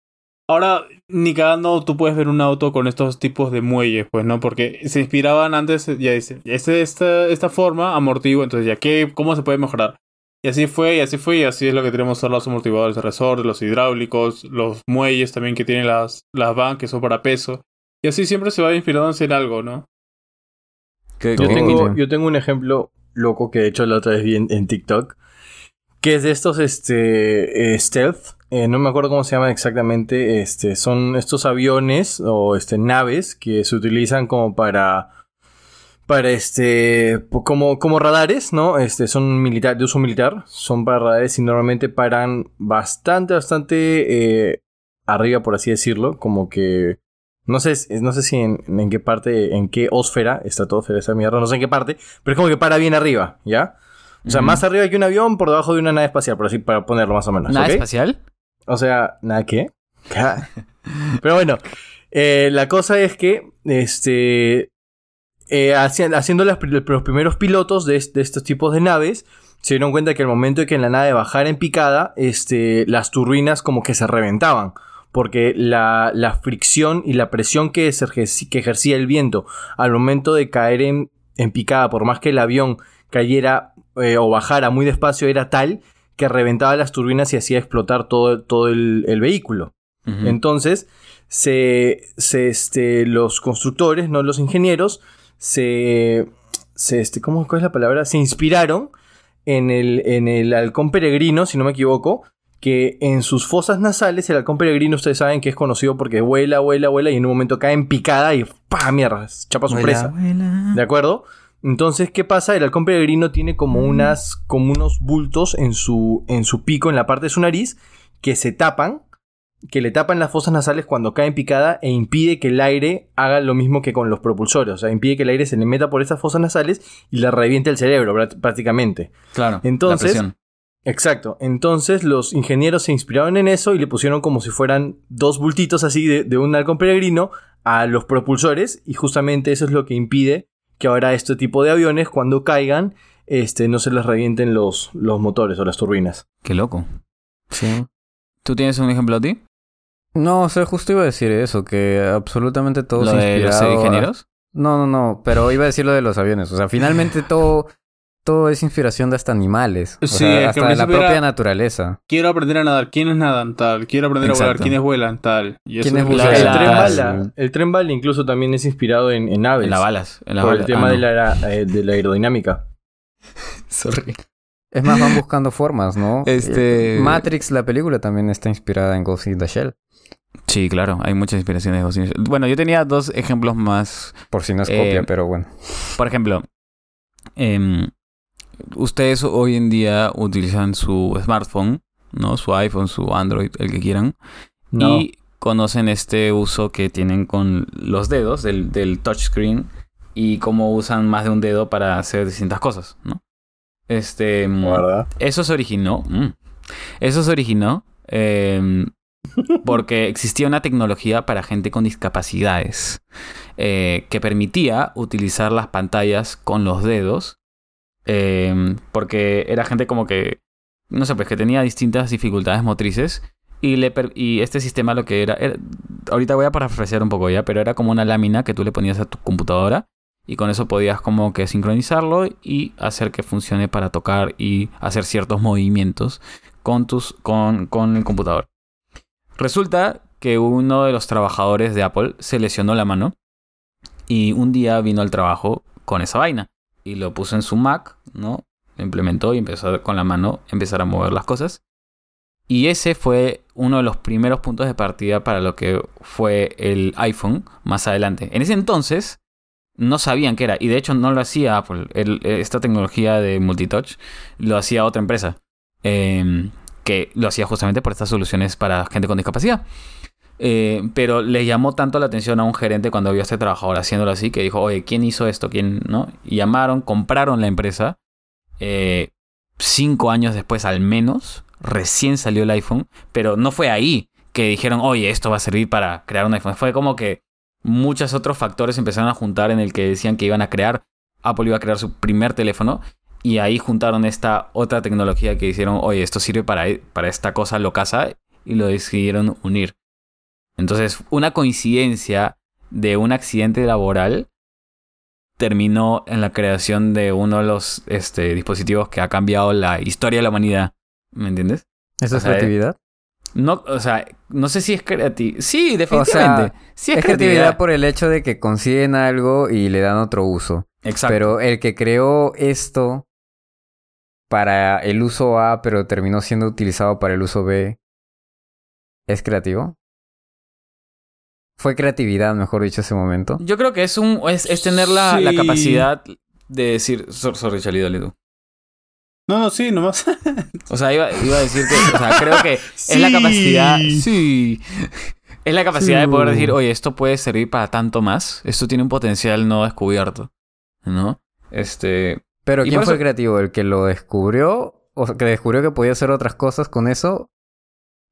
Ahora, ni cagando tú puedes ver un auto con estos tipos de muelles, pues, ¿no? Porque se inspiraban antes, ya dice, este, esta, esta forma amortigua, entonces ya, ¿qué, ¿cómo se puede mejorar? Y así fue, y así fue, y así es lo que tenemos son los amortiguadores de resorte, los hidráulicos, los muelles también que tienen las, las van que son para peso. Y así siempre se va inspirando en algo, ¿no? yo, tengo, yo tengo un ejemplo loco que de hecho la otra vez vi en, TikTok, que es de estos este, eh, stealth, eh, no me acuerdo cómo se llaman exactamente, este, son estos aviones o este, naves que se utilizan como para para este como, como radares, ¿no? Este son militar, de uso militar, son para radares y normalmente paran bastante, bastante eh, arriba, por así decirlo, como que no sé, no sé si en, en, qué parte, en qué ósfera, está todo esa mierda, no sé en qué parte, pero es como que para bien arriba, ¿ya? O sea, más arriba que un avión, por debajo de una nave espacial, por así, para ponerlo más o menos. ¿Nave espacial? O sea, ¿nada qué? pero bueno, eh, la cosa es que, este, eh, haciendo los primeros pilotos de, estos tipos de naves, se dieron cuenta que al momento de que en la nave bajara en picada, este, las turbinas como que se reventaban. Porque la, fricción y la presión que, ejercía el viento al momento de caer en, picada, por más que el avión cayera eh, o bajara muy despacio, era tal que reventaba las turbinas y hacía explotar todo, todo el, vehículo. Entonces, se, se, este, los constructores, no los ingenieros, se, se este, ¿cómo es la palabra? Se inspiraron en el, en el halcón peregrino, si no me equivoco, que en sus fosas nasales, el halcón peregrino, ustedes saben que es conocido porque vuela, vuela, vuela y en un momento cae en picada y ¡pah! mierda, chapa su presa. ¿De acuerdo? Entonces, ¿qué pasa? El halcón peregrino tiene como mm. unas, como unos bultos en su, en su pico, en la parte de su nariz, que se tapan que le tapan las fosas nasales cuando cae en picada e impide que el aire haga lo mismo que con los propulsores. O sea, impide que el aire se le meta por esas fosas nasales y le reviente el cerebro prácticamente. Claro. Entonces, exacto. Entonces los ingenieros se inspiraron en eso y le pusieron como si fueran dos bultitos así de, un halcón peregrino a los propulsores y justamente eso es lo que impide que ahora este tipo de aviones cuando caigan este, no se les revienten los, los motores o las turbinas. Qué loco. Sí. ¿Tú tienes un ejemplo a ti? No, o sea, justo iba a decir eso, que absolutamente todo ¿Lo de los ingenieros? No, no, no, pero iba a decir lo de los aviones. O sea, finalmente todo, todo es inspiración de hasta animales. O sí, hasta de la propia naturaleza. Quiero aprender a nadar. ¿Quiénes nadan? Tal. Quiero aprender a volar. ¿Quiénes vuelan? Tal. Y ¿Quiénes vuelan? El, tren bala. El tren bala incluso también es inspirado en, en aves. En las balas. En por el tema ah, de, la, eh, de la aerodinámica. Sorry. Es más, van buscando formas, ¿no? Este... Matrix, la película, también está inspirada en Ghost in the Shell. Sí, claro, hay muchas inspiraciones de Ghost in the Shell. Bueno, yo tenía dos ejemplos más. Por si no es copia, eh, pero bueno. Por ejemplo, em, ustedes hoy en día utilizan su smartphone, ¿no? Su iPhone, su Android, el que quieran. Y conocen este uso que tienen con los dedos del, del touchscreen y cómo usan más de un dedo para hacer distintas cosas, ¿no? Este. Mm, eso se originó. Mm, eso se originó. Em, porque existía una tecnología para gente con discapacidades eh, que permitía utilizar las pantallas con los dedos. Em, porque era gente como que. No sé, pues que tenía distintas dificultades motrices. Y, le y este sistema lo que era, era, Ahorita voy a parafrasear un poco ya, pero era como una lámina que tú le ponías a tu computadora y con eso podías como que sincronizarlo y hacer que funcione para tocar y hacer ciertos movimientos con, tus, con, con el computador. Resulta que uno de los trabajadores de Apple se lesionó la mano y un día vino al trabajo con esa vaina y lo puso en su Mac, ¿no? Implementó y empezó con la mano empezar a mover las cosas. Y ese fue uno de los primeros puntos de partida para lo que fue el iPhone más adelante. En ese entonces, no sabían qué era. Y de hecho no lo hacía Apple. esta tecnología de multitouch lo hacía otra empresa. Em, que lo hacía justamente por estas soluciones para gente con discapacidad. Eh, pero le llamó tanto la atención a un gerente cuando vio a este trabajador haciéndolo así que dijo, oye, ¿quién hizo esto? ¿Quién no? Y llamaron, compraron la empresa eh, cinco años después al menos, recién salió el iPhone, pero no fue ahí que dijeron, oye, esto va a servir para crear un iPhone. Fue como que muchos otros factores empezaron a juntar en el que decían que iban a crear, Apple iba a crear su primer teléfono y ahí juntaron esta otra tecnología que hicieron, oye, esto sirve para, para esta cosa locasa y lo decidieron unir. Entonces, una coincidencia de un accidente laboral terminó en la creación de uno de los este, dispositivos que ha cambiado la historia de la humanidad. ¿Me entiendes? ¿Eso es creatividad? No, o sea, no sé si es creatividad. Sí, definitivamente. sí es, creatividad. por el hecho de que consiguen algo y le dan otro uso. Exacto. Pero el que creó esto para el uso A, pero terminó siendo utilizado para el uso B, ¿es creativo? Fue creatividad, mejor dicho, ese momento. Yo creo que es un es, es tener la, la, capacidad de decir. Sorry, Charlie, dale tú. No, no, sí, nomás. o sea, iba, iba, a decir que. O sea, creo que es la capacidad. Sí. Es la capacidad de poder decir, oye, esto puede servir para tanto más. Esto tiene un potencial no descubierto. ¿No? Este. Pero ¿quién fue el creativo? ¿El que lo descubrió? ¿O que descubrió que podía hacer otras cosas con eso?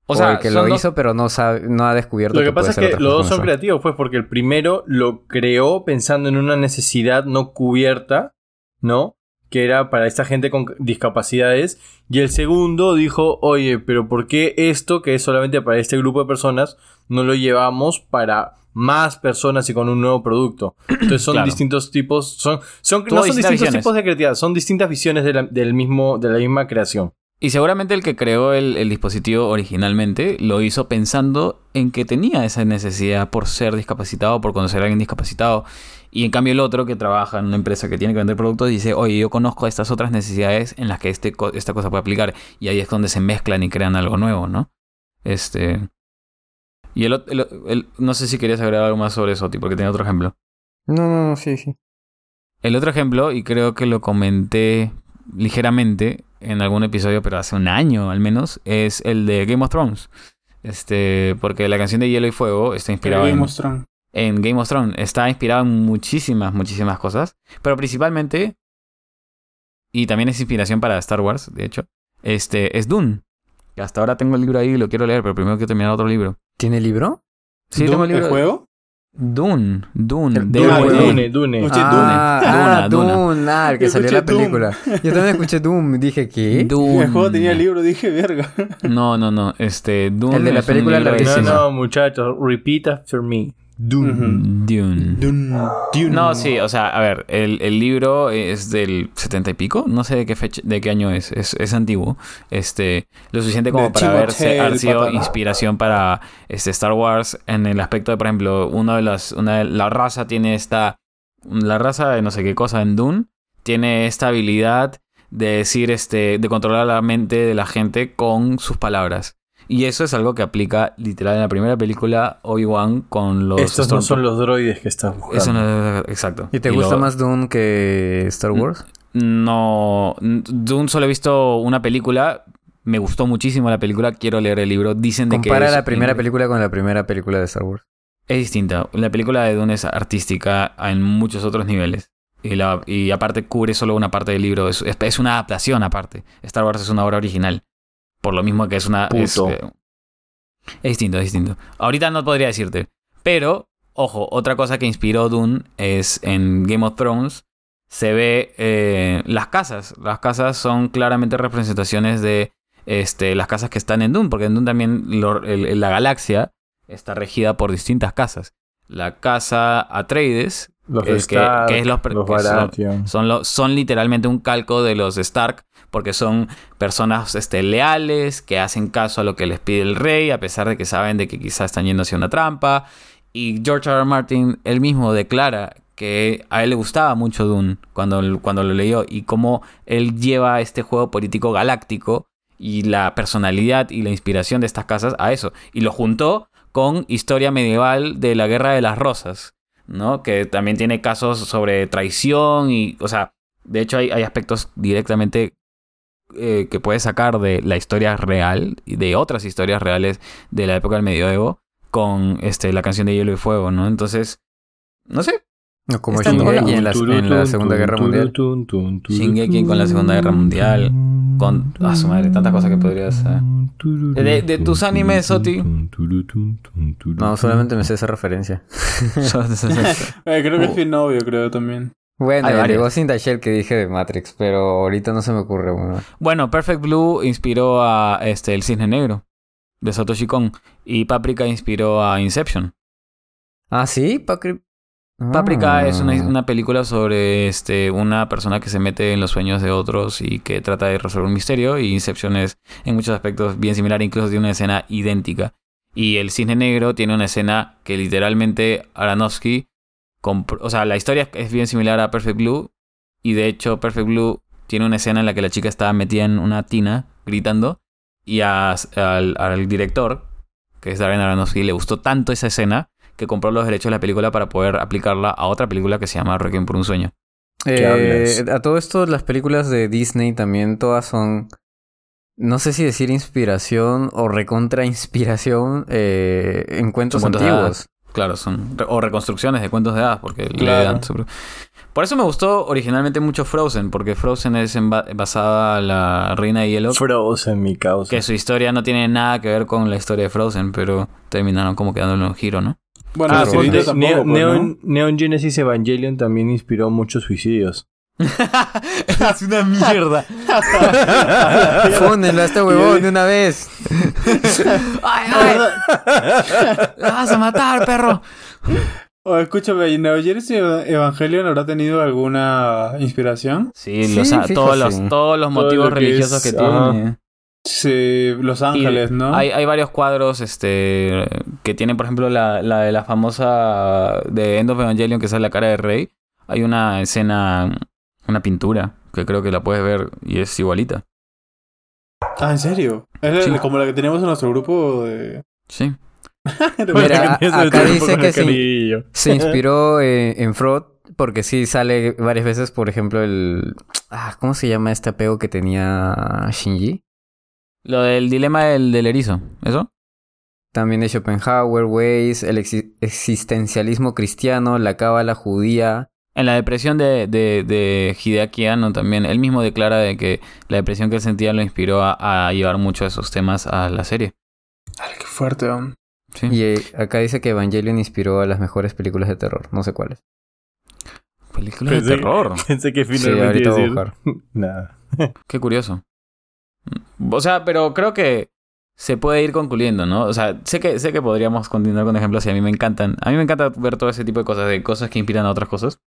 O, sea, el que lo hizo, pero no, sabe, no ha descubierto. Lo que, pasa es que los dos son creativos, pues, porque el primero lo creó pensando en una necesidad no cubierta, ¿no? Que era para esta gente con discapacidades. Y el segundo dijo, oye, pero ¿por qué esto, que es solamente para este grupo de personas, no lo llevamos para más personas y con un nuevo producto. Entonces son distintos tipos, son, son no son distintos tipos de creatividad, son distintas visiones de la, del mismo, de la misma creación. Y seguramente el que creó el, dispositivo originalmente lo hizo pensando en que tenía esa necesidad por ser discapacitado, por conocer a alguien discapacitado. Y en cambio el otro que trabaja en una empresa que tiene que vender productos dice, oye, yo conozco estas otras necesidades en las que este, esta cosa puede aplicar. Y ahí es donde se mezclan y crean algo nuevo, ¿no? Este... Y el, el, no sé si querías agregar algo más sobre eso, porque tenía otro ejemplo. No, no, no, sí, sí. El otro ejemplo, y creo que lo comenté ligeramente, en algún episodio, pero hace un año al menos, es el de Game of Thrones. Este, porque la canción de Hielo y Fuego está inspirada en, en Game of Thrones. Está inspirada en muchísimas, muchísimas cosas. Pero principalmente, y también es inspiración para Star Wars, de hecho, este, es Dune. Hasta ahora tengo el libro ahí y lo quiero leer, pero primero quiero terminar otro libro. ¿Tiene libro? Sí, tengo el libro. ¿El juego? Dune, Dune, Dune, Dune, ah, Dune. Dune, ah, el que salió en la película. Yo también escuché Dune, dije, ¿qué? Dune. El juego tenía el libro, dije, verga. No, no, no, este, Dune El de la película No, no, muchachos, repeat after me. Dune. Dune. Dune. No, sí, o sea, a ver, el, el, libro es del setenta y pico, no sé de qué fecha, de qué año es, es, es antiguo. Este, lo suficiente como para haberse haber sido inspiración para este Star Wars en el aspecto de, por ejemplo, una de las, una de, la raza tiene esta, la raza de no sé qué cosa en Dune, tiene esta habilidad de decir, este, de controlar la mente de la gente con sus palabras. Y eso es algo que aplica literal en la primera película Obi-Wan con los... Estos no son los droides que estás buscando. Eso no, exacto. ¿Y te gusta más Dune que Star Wars? No, Dune solo he visto una película. Me gustó muchísimo la película, quiero leer el libro. Dicen de que... Compara la primera película con la primera película de Star Wars. Es distinta. La película de Dune es artística en muchos otros niveles. Y, la, y aparte cubre solo una parte del libro. Es, es una adaptación aparte. Star Wars es una obra original. Por lo mismo que es una. Es, es, distinto, es distinto. Ahorita no podría decirte. Pero, ojo, otra cosa que inspiró Dune es en Game of Thrones. Se ve eh, las casas. Las casas son claramente representaciones de este, las casas que están en Dune. Porque en Dune también la galaxia está regida por distintas casas. La casa Atreides, los que, es los, son, son, literalmente un calco de los Stark, porque son personas este, leales, que hacen caso a lo que les pide el rey, a pesar de que saben de que quizás están yendo hacia una trampa. Y George R. R. Martin, él mismo declara que a él le gustaba mucho Dune cuando, cuando lo leyó y cómo él lleva este juego político galáctico y la personalidad y la inspiración de estas casas a eso. Y lo juntó con historia medieval de la Guerra de las Rosas ¿no? Que también tiene casos sobre traición y, o sea, de hecho hay, hay aspectos directamente eh, que puedes sacar de la historia real y de otras historias reales de la época del medioevo con este, la canción de Hielo y Fuego, ¿no? Entonces, no sé. como Shingeki en la, en la Segunda Guerra Mundial. Shingeki con la Segunda Guerra Mundial. Con. Ah, su madre, tantas cosas que podrías. hacer. De, de tus animes, Soti. No, solamente me sé esa referencia. Eh, creo que es bien obvio, creo también. Bueno, Hay el de varios. Ghost in the Shell que dije de Matrix, pero ahorita no se me ocurre uno. Bueno, Perfect Blue inspiró a este, El Cisne Negro de Satoshi Kon. Y Paprika inspiró a Inception. Ah, sí, Papri- Paprika Ah. es una, una película sobre este, una persona que se mete en los sueños de otros y que trata de resolver un misterio. Y Inception es en muchos aspectos bien similar, incluso tiene una escena idéntica. Y El Cisne Negro tiene una escena que literalmente Aronofsky... O sea, la historia es bien similar a Perfect Blue. Y de hecho, Perfect Blue tiene una escena en la que la chica está metida en una tina gritando. Y a- al, al director, que es Darren Aronofsky, le gustó tanto esa escena que compró los derechos de la película para poder aplicarla a otra película que se llama Requiem por un sueño. ¿Qué Eh, a todo esto, las películas de Disney también todas son. No sé si decir inspiración o recontra inspiración eh, en cuentos cuentos de antiguos. Claro, son re- o reconstrucciones de cuentos de hadas, porque le dan su- Por eso me gustó originalmente mucho Frozen, porque Frozen es basada en la Reina de Hielo, Frozen, mi causa. que su historia no tiene nada que ver con la historia de Frozen, pero terminaron como quedándole un giro, ¿no? Bueno, Ah, tampoco, Neo- pues, ¿no? Neon, Neon Genesis Evangelion también inspiró muchos suicidios. es una mierda. Fúndenlo a este huevón de una vez. ¡Ay, ay! ¡La vas a matar, perro! Oh, escúchame, ¿y Neo Genesis Evangelion habrá tenido alguna inspiración? Sí, Sí, los- todos, los, todos los Todo motivos lo que religiosos es- que ajá. tiene. Sí, Los Y Ángeles, ¿no? Hay, hay varios cuadros este, que tienen, por ejemplo, la, la de la famosa de End of Evangelion, que es la cara de Rey. Hay una escena, una pintura, que creo que la puedes ver y es igualita. Ah, ¿en serio? Es la- como la que tenemos en nuestro grupo de... Sí. Mira, acá dice que carrillo. Se inspiró eh, en Fraud porque sí sale varias veces, por ejemplo, el... Ah, ¿Cómo se llama este apego que tenía Shinji? Lo del dilema del, del erizo, ¿eso? También de Schopenhauer, Weiss, el exi- existencialismo cristiano, la cábala judía. En la depresión de, de, de Hideaki Anno también, él mismo declara de que la depresión que él sentía lo inspiró a, a llevar muchos de esos temas a la serie. Ay, qué fuerte, hombre. Sí. Y eh, acá dice que Evangelion inspiró a las mejores películas de terror, no sé cuáles. Películas de terror. Pensé que Sí, finalmente ahorita iba a voy a decir buscar. nada. Qué curioso. O sea, pero creo que se puede ir concluyendo, ¿no? O sea, sé que, sé que podríamos continuar con ejemplos y a mí me encantan. A mí me encanta ver todo ese tipo de cosas, de cosas que inspiran a otras cosas.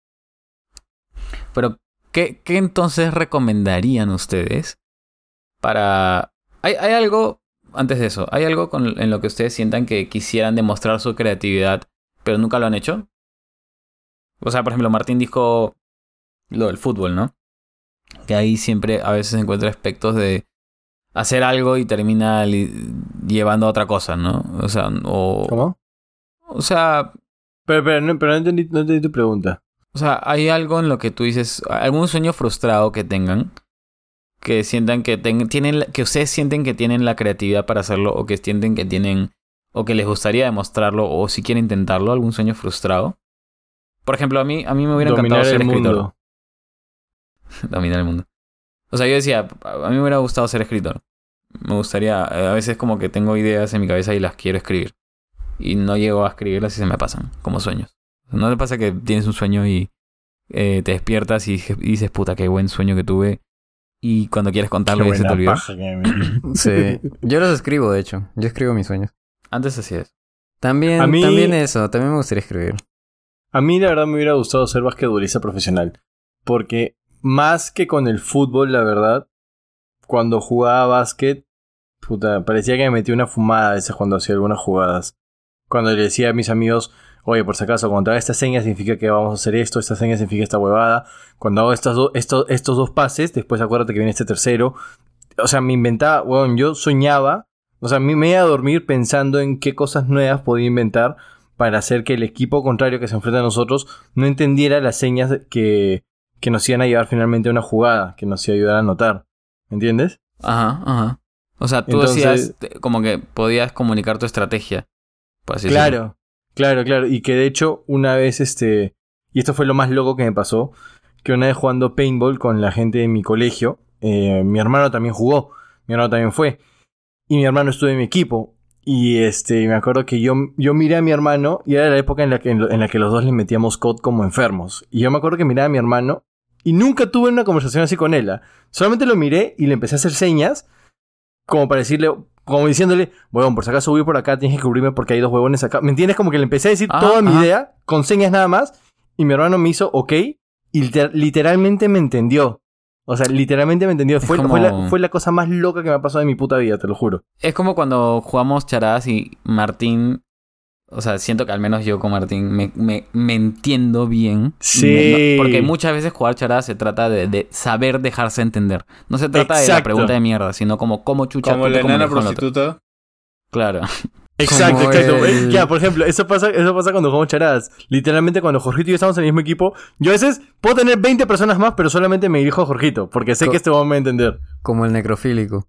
Pero, ¿qué, qué entonces recomendarían ustedes para... ¿Hay, hay algo, antes de eso, hay algo con, en lo que ustedes sientan que quisieran demostrar su creatividad, pero nunca lo han hecho? O sea, por ejemplo, Martín dijo lo del fútbol, ¿no? que ahí siempre a veces encuentra aspectos de hacer algo y termina llevando a otra cosa, ¿no? O sea, o, ¿Cómo? o sea, Pero, pero, no, pero no, entendí, no entendí tu pregunta. o sea, hay algo en lo que tú dices, algún sueño frustrado que tengan, que sientan que ten- tienen, que ustedes sienten que tienen la creatividad para hacerlo o que sienten que tienen o que les gustaría demostrarlo o si quieren intentarlo, algún sueño frustrado. Por ejemplo, a mí a mí me hubiera Dominar encantado ser el escritor. mundo. dominar el mundo. O sea, yo decía, a mí me hubiera gustado ser escritor. Me gustaría, a veces como que tengo ideas en mi cabeza y las quiero escribir. Y no llego a escribirlas y se me pasan, como sueños. ¿No te pasa que tienes un sueño y eh, te despiertas y, dices, puta, qué buen sueño que tuve? Y cuando quieres contarlo Qué ya se te olvidó. Sí, yo los escribo, de hecho. Yo escribo mis sueños. Antes así es. También, mí- también eso, también me gustaría escribir. A mí la verdad me hubiera gustado ser basquetbolista profesional. Porque más que con el fútbol, la verdad, cuando jugaba básquet, puta, parecía que me metía una fumada a veces cuando hacía algunas jugadas. Cuando le decía a mis amigos, oye, por si acaso, cuando haga esta seña significa que vamos a hacer esto, esta seña significa esta huevada. Cuando hago estas do- estos, estos dos pases, después acuérdate que viene este tercero. O sea, me inventaba, bueno, yo soñaba, o sea, me iba a dormir pensando en qué cosas nuevas podía inventar para hacer que el equipo contrario que se enfrenta a nosotros no entendiera las señas que, que nos iban a llevar finalmente a una jugada, que nos iba a ayudar a anotar. ¿Entiendes? Ajá, ajá. O sea, tú Entonces- decías como que podías comunicar tu estrategia. por así decirlo. Claro, claro, claro. Y que de hecho, una vez este. y esto fue lo más loco que me pasó, que una vez jugando paintball con la gente de mi colegio, eh, mi hermano también jugó, mi hermano también fue, y mi hermano estuvo en mi equipo. Y este, me acuerdo que yo, yo miré a mi hermano y era la época en la, que, en la que los dos le metíamos COD como enfermos. Y yo me acuerdo que miraba a mi hermano y nunca tuve una conversación así con. ¿ah? Solamente lo miré y le empecé a hacer señas como para decirle, como diciéndole, huevón, por si acaso voy por acá, tienes que cubrirme porque hay dos huevones acá. ¿Me entiendes? Como que le empecé a decir Ah, toda mi ajá. idea con señas nada más y mi hermano me hizo ok y liter- literalmente me entendió. O sea, literalmente me entendió. Es Fue, como- fue, la, fue la cosa más loca que me ha pasado en mi puta vida, te lo juro. Es como cuando jugamos charadas y Martín. O sea, siento que al menos yo con Martín me, me, me entiendo bien. Sí. Me- no- porque muchas veces jugar charadas se trata de, de saber dejarse entender. No se trata de la pregunta de mierda, sino como cómo chucha Como la enana el prostituta. Claro. Exacto, Como exacto. el- Ya, por ejemplo, eso pasa, eso pasa cuando jugamos charadas. Literalmente, cuando Jorgito y yo estamos en el mismo equipo, yo a veces puedo tener 20 personas más, pero solamente me dirijo a Jorgito, porque sé Co- que este va a entender. Como el necrofílico.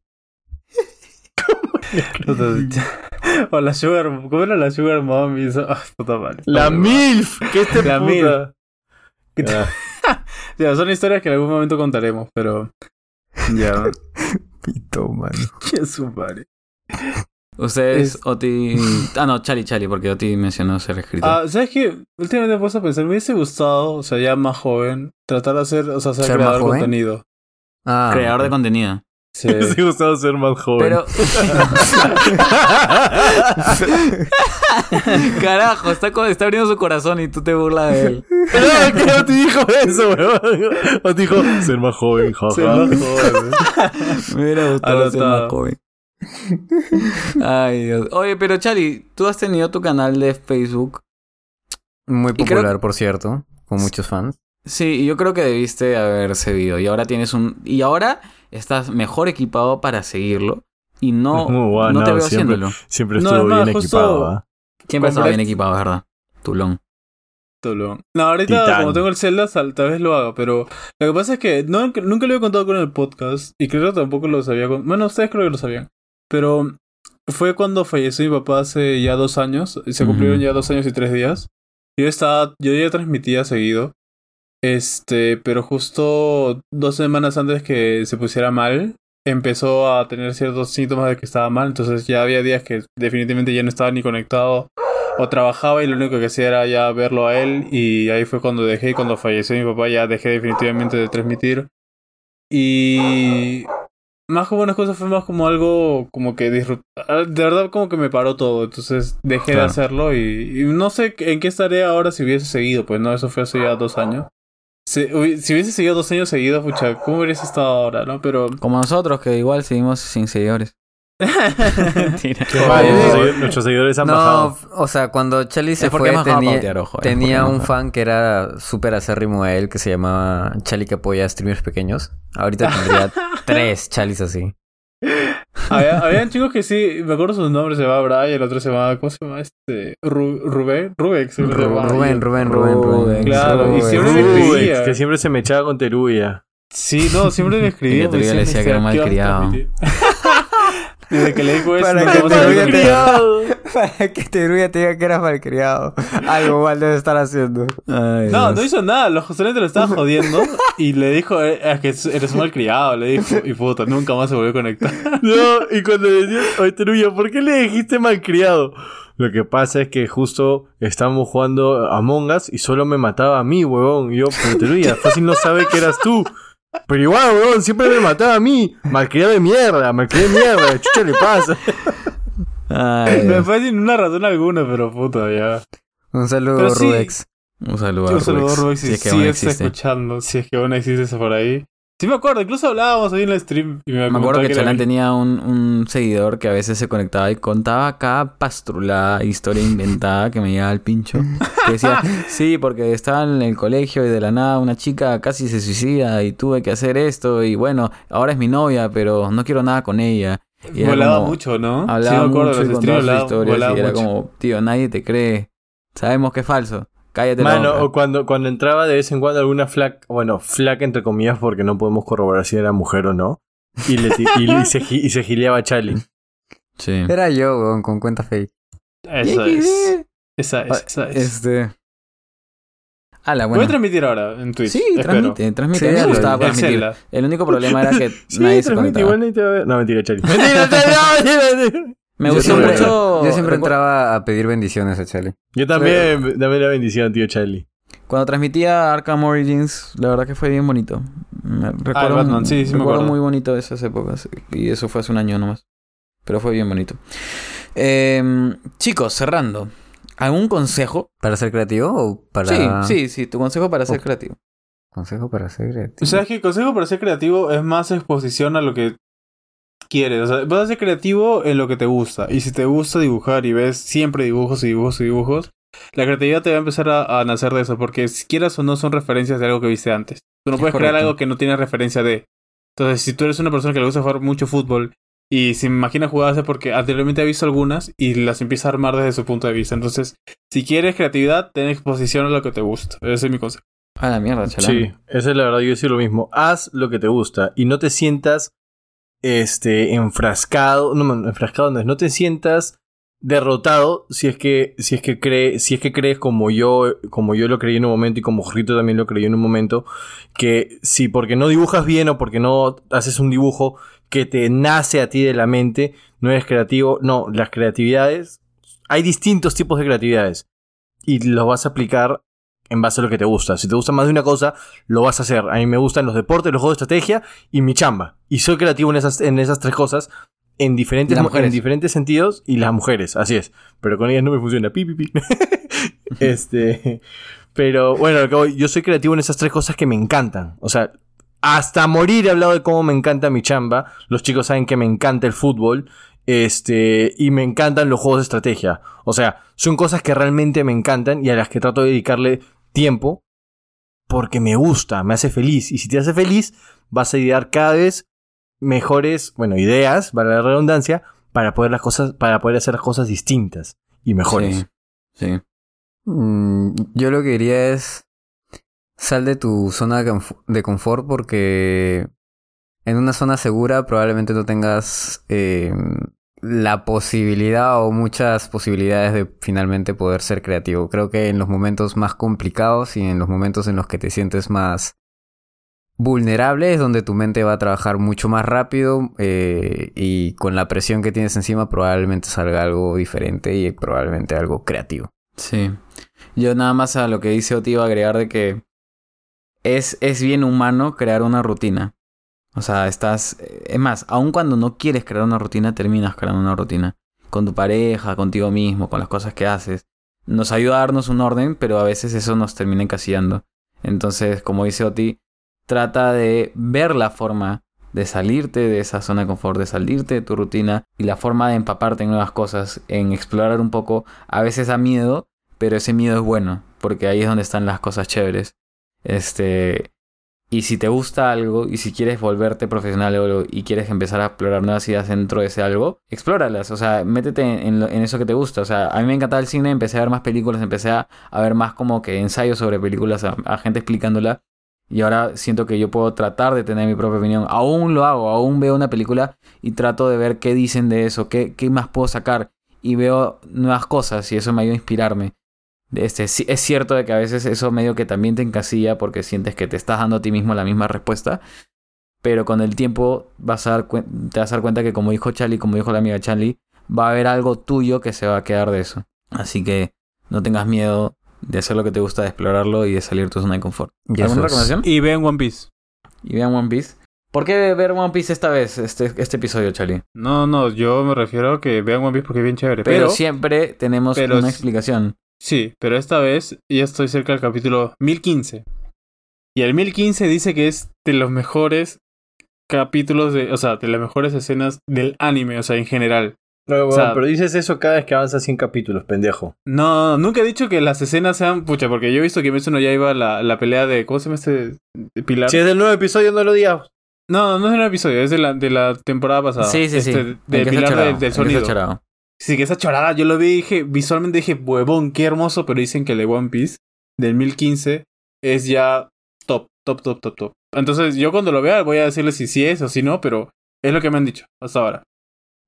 o la Sugar. ¿Cómo era la Sugar Mom? Y eso. Ah, puta madre. La MILF, que este La puta. Ah. Ya, son historias que en algún momento contaremos, pero. Ya. Pito, mano. Qué su madre. Ustedes, Es- Oti. Ah, no, Chali Chali, porque Oti mencionó ser escritor. Ah, ¿sabes qué? Últimamente me he puesto a pensar, me hubiese gustado, o sea, ya más joven, tratar de hacer, o sea, ser, ¿Ser más creador de contenido. Ah, Creador de contenido. Sí. Me hubiese gustado ser más joven. Pero. Carajo, está, abriendo su corazón y tú te burlas de él. no, que no te dijo eso, weón. O te dijo ser más joven, jaja. Ser más joven. Me hubiera gustado ser más joven. Ay, Dios. Oye, pero Chali, tú has tenido tu canal de Facebook. Muy creo popular, por cierto. Con muchos fans. Sí, y yo creo que debiste haber seguido. Y ahora tienes un. Y ahora estás mejor equipado para seguirlo. Y no, bueno, no te veo siempre- haciéndolo. Siempre estuvo bien justo- equipado. ¿ah? Siempre estaba bien equipado, es ¿verdad? Tulón. Tolón. No, ahorita Titán. como tengo el Zelda, tal tal vez lo haga, pero lo que pasa es que no, nunca lo había contado con el podcast y creo que tampoco lo sabía con... Bueno, ustedes creo que lo sabían. Pero fue cuando falleció mi papá hace ya dos años, y se cumplieron ya dos años y tres días. Yo estaba, yo ya transmitía seguido. Este, pero justo dos semanas antes que se pusiera mal, empezó a tener ciertos síntomas de que estaba mal. Entonces ya había días que definitivamente ya no estaba ni conectado o trabajaba y lo único que hacía era ya verlo a él. Y ahí fue cuando dejé, y cuando falleció mi papá, ya dejé definitivamente de transmitir. Y más como una cosa fue más como algo como que disrupt... ah, De verdad como que me paró todo. Entonces dejé de hacerlo y, y no sé en qué estaré ahora si hubiese seguido. Pues no, eso fue hace ya dos años. Si, hubi- si hubiese seguido dos años seguidos, pucha, ¿cómo hubiese estado ahora, no? Pero... Como nosotros, que igual seguimos sin seguidores. Mentira. Nuestros, segui- nuestros seguidores han No, bajado. o sea, cuando Charlie se fue, tenía, pautear, ojo, tenía un fan que era súper acérrimo a él, que se llamaba Charlie que apoya a streamers pequeños. Ahorita tendría tres Charlies así. Había, habían chicos que sí, me acuerdo sus nombres, se llamaba Brian, el otro se llamaba, ¿cómo se llama este? Ru- Rubén, Rubén, se Ru-. Rubén, Rubén, Rubén, Rubén. Claro, y Rubén. siempre me Uy, escribía. que siempre se me echaba con Teruya. Sí, no, siempre me escribía. Y me le decía que era "Este, ¿qué vas a malcriado". transmitir?" Desde que le dijo eso, Para no que te Para que te diga que eras malcriado. Algo mal debe estar haciendo. Ay, No, Dios. no hizo nada, los solamente lo estaba jodiendo y le dijo, "Eh, es que eres un malcriado, le dijo, y puta, nunca más se volvió a conectar. No, y cuando le decías, oye Teruya, ¿por qué le dijiste malcriado? Lo que pasa es que justo estábamos jugando Among Us y solo me mataba a mí, huevón. Y yo, pero Teruya, fácil no sabe que eras tú. Pero igual, huevón, siempre me mataba a mí. Malcriado de mierda, malcriado de mierda. ¿Qué chucha le pasa? Ay, Me Dios. fue sin una razón alguna, pero puta, ya. Un saludo, Pero sí. Rubex. Un saludo a Un saludo, Rubex, si si, es que sí aún está existe. escuchando, si es que aún existe eso por ahí. Sí me acuerdo, incluso hablábamos ahí en el stream. Y me, Me acuerdo que era Chalán tenía un, un seguidor que a veces se conectaba y contaba cada pastrulada, historia inventada que me llegaba al pincho. Que decía, sí, porque estaba en el colegio y de la nada una chica casi se suicida y tuve que hacer esto y bueno, ahora es mi novia, pero no quiero nada con ella. Y Volaba como- mucho, ¿no? Hablaba sí me acuerdo, mucho y los contaba streams sus volaba, historias volaba y era mucho. como, tío, nadie te cree. Sabemos que es falso. Cállate la Mano, boca". o cuando, cuando entraba de vez en cuando alguna flaca, bueno, flaca entre comillas porque no podemos corroborar si era mujer o no. Y, le y, y se, y se gileaba a Charlie. Sí. Era yo, weón, con cuenta fake. Esa es. Esa es, esa es. Este. Ah, la Voy a transmitir ahora en Twitch. Sí, espero. transmite, transmite. Sí, me el- gustaba el transmitir. El único problema era que Sí, nadie se conectaba. igual nadie te va a ver. No, mentira, Chali. Mentira, Chali, no, mentira, mentira. Me gustó siempre- mucho... Yo siempre recu- entraba a pedir bendiciones a Charlie. Yo también, dame la bendición, tío Charlie. Cuando transmitía Arkham Origins, la verdad que fue bien bonito. Me- Recuerdo, Batman, sí, sí me recuerdo acuerdo. muy bonito de esas épocas. Y eso fue hace un año nomás. Pero fue bien bonito. Em, chicos, cerrando. ¿Algún consejo? ¿Para ser creativo o para...? Sí, sí, sí. Tu consejo para ser Oh. creativo. Consejo para ser creativo. O sea, es que el consejo para ser creativo es más exposición a lo que quieres. O sea, vas a ser creativo en lo que te gusta. Y si te gusta dibujar y ves siempre dibujos y dibujos y dibujos, la creatividad te va a empezar a, a nacer de eso. Porque si quieras o no son referencias de algo que viste antes. Tú no Es puedes crear algo que no tiene referencia de. Entonces, si tú eres una persona que le gusta jugar mucho fútbol y se imagina jugadas es porque anteriormente ha visto algunas y las empieza a armar desde su punto de vista. Entonces, si quieres creatividad, ten exposición a lo que te gusta. Ese es mi consejo. A la mierda, chalán. Sí, esa es la verdad, yo decir lo mismo. Haz lo que te gusta y no te sientas este enfrascado, no, enfrascado no no te sientas derrotado si es que si es que crees si es que crees como yo como yo lo creí en un momento y como Jorrito también lo creyó en un momento que si porque no dibujas bien o porque no haces un dibujo que te nace a ti de la mente no eres creativo no las creatividades hay distintos tipos de creatividades y los vas a aplicar en base a lo que te gusta. Si te gusta más de una cosa, lo vas a hacer. A mí me gustan los deportes, los juegos de estrategia y mi chamba. Y soy creativo en esas, en esas tres cosas en diferentes, en diferentes sentidos y las mujeres, así es. Pero con ellas no me funciona. Pi, pi, pi. este, pero bueno, yo soy creativo en esas tres cosas que me encantan. O sea, hasta morir he hablado de cómo me encanta mi chamba. Los chicos saben que me encanta el fútbol. Este, y me encantan los juegos de estrategia. O sea, son cosas que realmente me encantan y a las que trato de dedicarle tiempo porque me gusta, me hace feliz. Y si te hace feliz, vas a idear cada vez mejores, bueno, ideas, para la redundancia, para poder las cosas, para poder hacer las cosas distintas y mejores. Sí. sí. Mm, yo lo que diría es sal de tu zona de confort porque en una zona segura probablemente no tengas eh, la posibilidad o muchas posibilidades de finalmente poder ser creativo. Creo que en los momentos más complicados y en los momentos en los que te sientes más vulnerable es donde tu mente va a trabajar mucho más rápido eh, y con la presión que tienes encima probablemente salga algo diferente y probablemente algo creativo. Sí. Yo nada más a lo que dice Oti iba a agregar de que es, es bien humano crear una rutina. O sea, estás... Es más, aun cuando no quieres crear una rutina, terminas creando una rutina. Con tu pareja, contigo mismo, con las cosas que haces. Nos ayuda a darnos un orden, pero a veces eso nos termina encasillando. Entonces, como dice Oti, trata de ver la forma de salirte de esa zona de confort, de salirte de tu rutina y la forma de empaparte en nuevas cosas, en explorar un poco. A veces da miedo, pero ese miedo es bueno, porque ahí es donde están las cosas chéveres. Este, y si te gusta algo y si quieres volverte profesional o algo y quieres empezar a explorar nuevas ideas dentro de ese algo, explóralas, o sea, métete en, en eso que te gusta. O sea, a mí me encantaba el cine, empecé a ver más películas, empecé a, ver más como que ensayos sobre películas, a, a gente explicándola. Y ahora siento que yo puedo tratar de tener mi propia opinión. Aún lo hago, aún veo una película y trato de ver qué dicen de eso, qué, qué más puedo sacar. Y veo nuevas cosas y eso me ayuda a inspirarme. Este, es cierto de que a veces eso medio que también te encasilla porque sientes que te estás dando a ti mismo la misma respuesta. Pero con el tiempo vas a dar te vas a dar cuenta que como dijo Charlie, como dijo la amiga Charlie, va a haber algo tuyo que se va a quedar de eso. Así que no tengas miedo de hacer lo que te gusta, de explorarlo y de salir de tu zona de confort. Y ¿Alguna recomendación? Y vean One Piece. Y vean One Piece. ¿Por qué ver One Piece esta vez, este, este episodio, Charlie? No, no, yo me refiero a que vean One Piece porque es bien chévere. Pero, Pero, siempre tenemos pero una explicación. Sí, pero esta vez ya estoy cerca del capítulo 1015. Y el 1015 dice que es de los mejores capítulos de, o sea, de las mejores escenas del anime, o sea, en general. No, O sea- pero dices eso cada vez que avanzas 100 capítulos, pendejo. No, nunca he dicho que las escenas sean, pucha, porque yo he visto que Kimetsu no ya iba la, la pelea de, ¿cómo se llama este de Pilar? Si es del nuevo episodio, no lo digas. No, no es el episodio, es de la, de la temporada pasada. Sí, sí, sí. Este, ¿En De Pilar del, ¿En del sonido. Sí, que esa chorada, yo lo vi y dije, visualmente dije, huevón, qué hermoso, pero dicen que el de One Piece del 1015 es ya top, top, top, top, top. Entonces yo cuando lo vea voy a decirle si sí es o si no, pero es lo que me han dicho hasta ahora.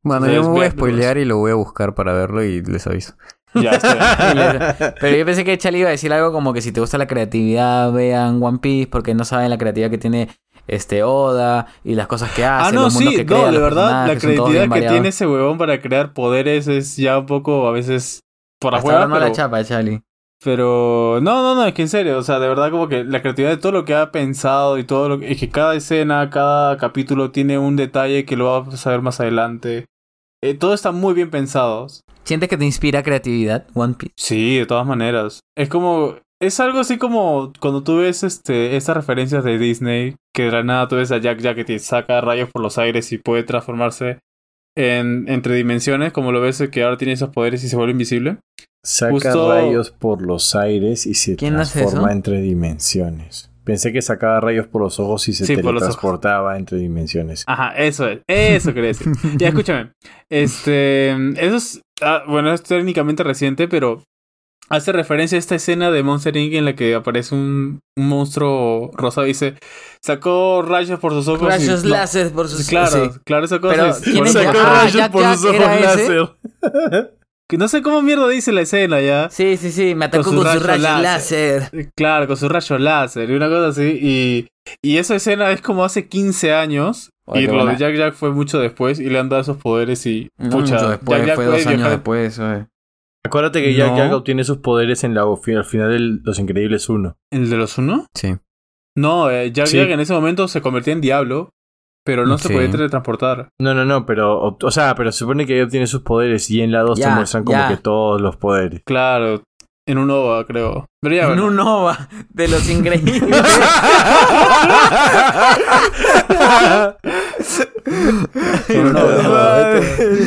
Bueno, yo me voy a vean, spoilear y lo voy a buscar para verlo y les aviso. Ya está. Pero yo pensé que Chali iba a decir algo como que si te gusta la creatividad, vean One Piece, porque no saben la creatividad que tiene este Oda y las cosas que hace. Ah, no, los sí, que crea, no, de verdad, la creatividad que tiene ese huevón para crear poderes es ya un poco a veces por afuera. no la pero- chapa, Chali. Pero no, no, no, es que en serio, o sea, de verdad como que la creatividad de todo lo que ha pensado y todo lo que... Es que cada escena, cada capítulo tiene un detalle que lo vas a ver más adelante. Eh, todo está muy bien pensado. ¿Sientes que te inspira creatividad, One Piece? Sí, de todas maneras. Es como... Es algo así como cuando tú ves este, estas referencias de Disney, que de la nada tú ves a Jack Jack que te saca rayos por los aires y puede transformarse en, entre dimensiones, como lo ves que ahora tiene esos poderes y se vuelve invisible. Saca Justo- rayos por los aires y se ¿Quién hace transforma entre dimensiones. Pensé que sacaba rayos por los ojos y se Sí, teletransportaba entre dimensiones. Ajá, eso es. Eso quería decir. ya, escúchame. Este. Eso es. ah, bueno, es técnicamente reciente, pero. Hace referencia a esta escena de Monster Inc. en la que aparece un, un monstruo rosa y dice. Sacó rayos por sus ojos. y- Rayos no, láser por sus... Claro, sí. claro, esa cosa. Pero, y- ¿quién por es? Sacó Ah, rayos Jack por Jack sus ojos láser. que no sé cómo mierda dice la escena ya. Sí, sí, sí, me atacó Con con su sus rayo rayos láser. láser. Claro, con su rayo láser y una cosa así. Y, y esa escena es como hace 15 años. Oye, y lo buena. de Jack Jack fue mucho después y le han dado esos poderes y. No, pucha, mucho después, Jack Jack fue dos años viajar- después. oye. Acuérdate que Jack No. Jack obtiene sus poderes en la, al final de Los Increíbles 1. ¿El de los uno? Sí. No, eh, Jack Sí. Jack en ese momento se convertía en diablo, pero no se podía teletransportar. No, no, no, pero. O, sea, pero se supone que ella obtiene sus poderes y en la 2 te muestran como ya. que todos los poderes. Claro, en un OVA, creo. Pero ya, En bueno. un Nova de los increíbles. En un OVA.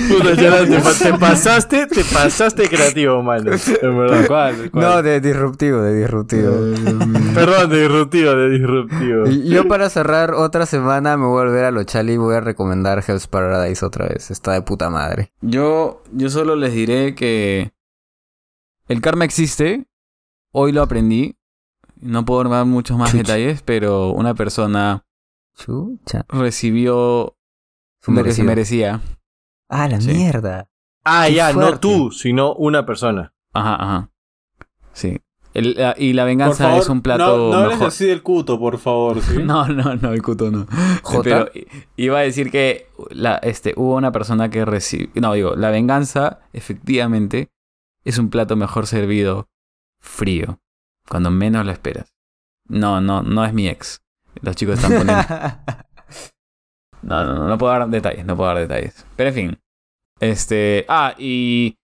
Puta, Charan, te, pa- te pasaste, te pasaste creativo, mano. En verdad. No, de disruptivo, de disruptivo. Perdón, de disruptivo, de disruptivo. Y yo para cerrar otra semana me voy a volver a lo chali y voy a recomendar Hell's Paradise otra vez. Está de puta madre. Yo, yo solo les diré que el karma existe. Hoy lo aprendí. No puedo dar muchos más detalles, pero una persona Chucha. recibió Su lo que se merecía. Ah, la Sí. mierda. Ah, Qué ya, no tú, sino una persona. Ajá, ajá. Sí. El- la- y la venganza favor, es un plato no, no hables mejor. así del cuto, por favor, ¿sí? No, no, no, el cuto no. ¿Jota? Pero iba a decir que la, este, hubo una persona que recibió... No, digo, la venganza, efectivamente, es un plato mejor servido frío. Cuando menos lo esperas. No, no, no es mi ex. Los chicos están poniendo... No, no, no, no puedo dar detalles, no puedo dar detalles. Pero en fin. Este... Ah, y...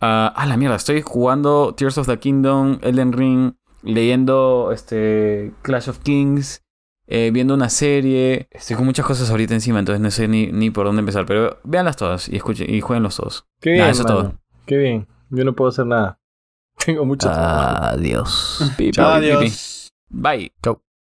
ah, ah, la mierda, estoy jugando Tears of the Kingdom, Elden Ring, leyendo este Clash of Kings, eh, viendo una serie. Estoy con muchas cosas ahorita encima, entonces no sé ni, ni por dónde empezar. Pero véanlas todas y escuchen y jueguenlos todos. Qué Nah, bien, eso es mano. todo. Qué bien. Yo no puedo hacer nada. Tengo mucho. Adiós. Adiós. Bye. Chau.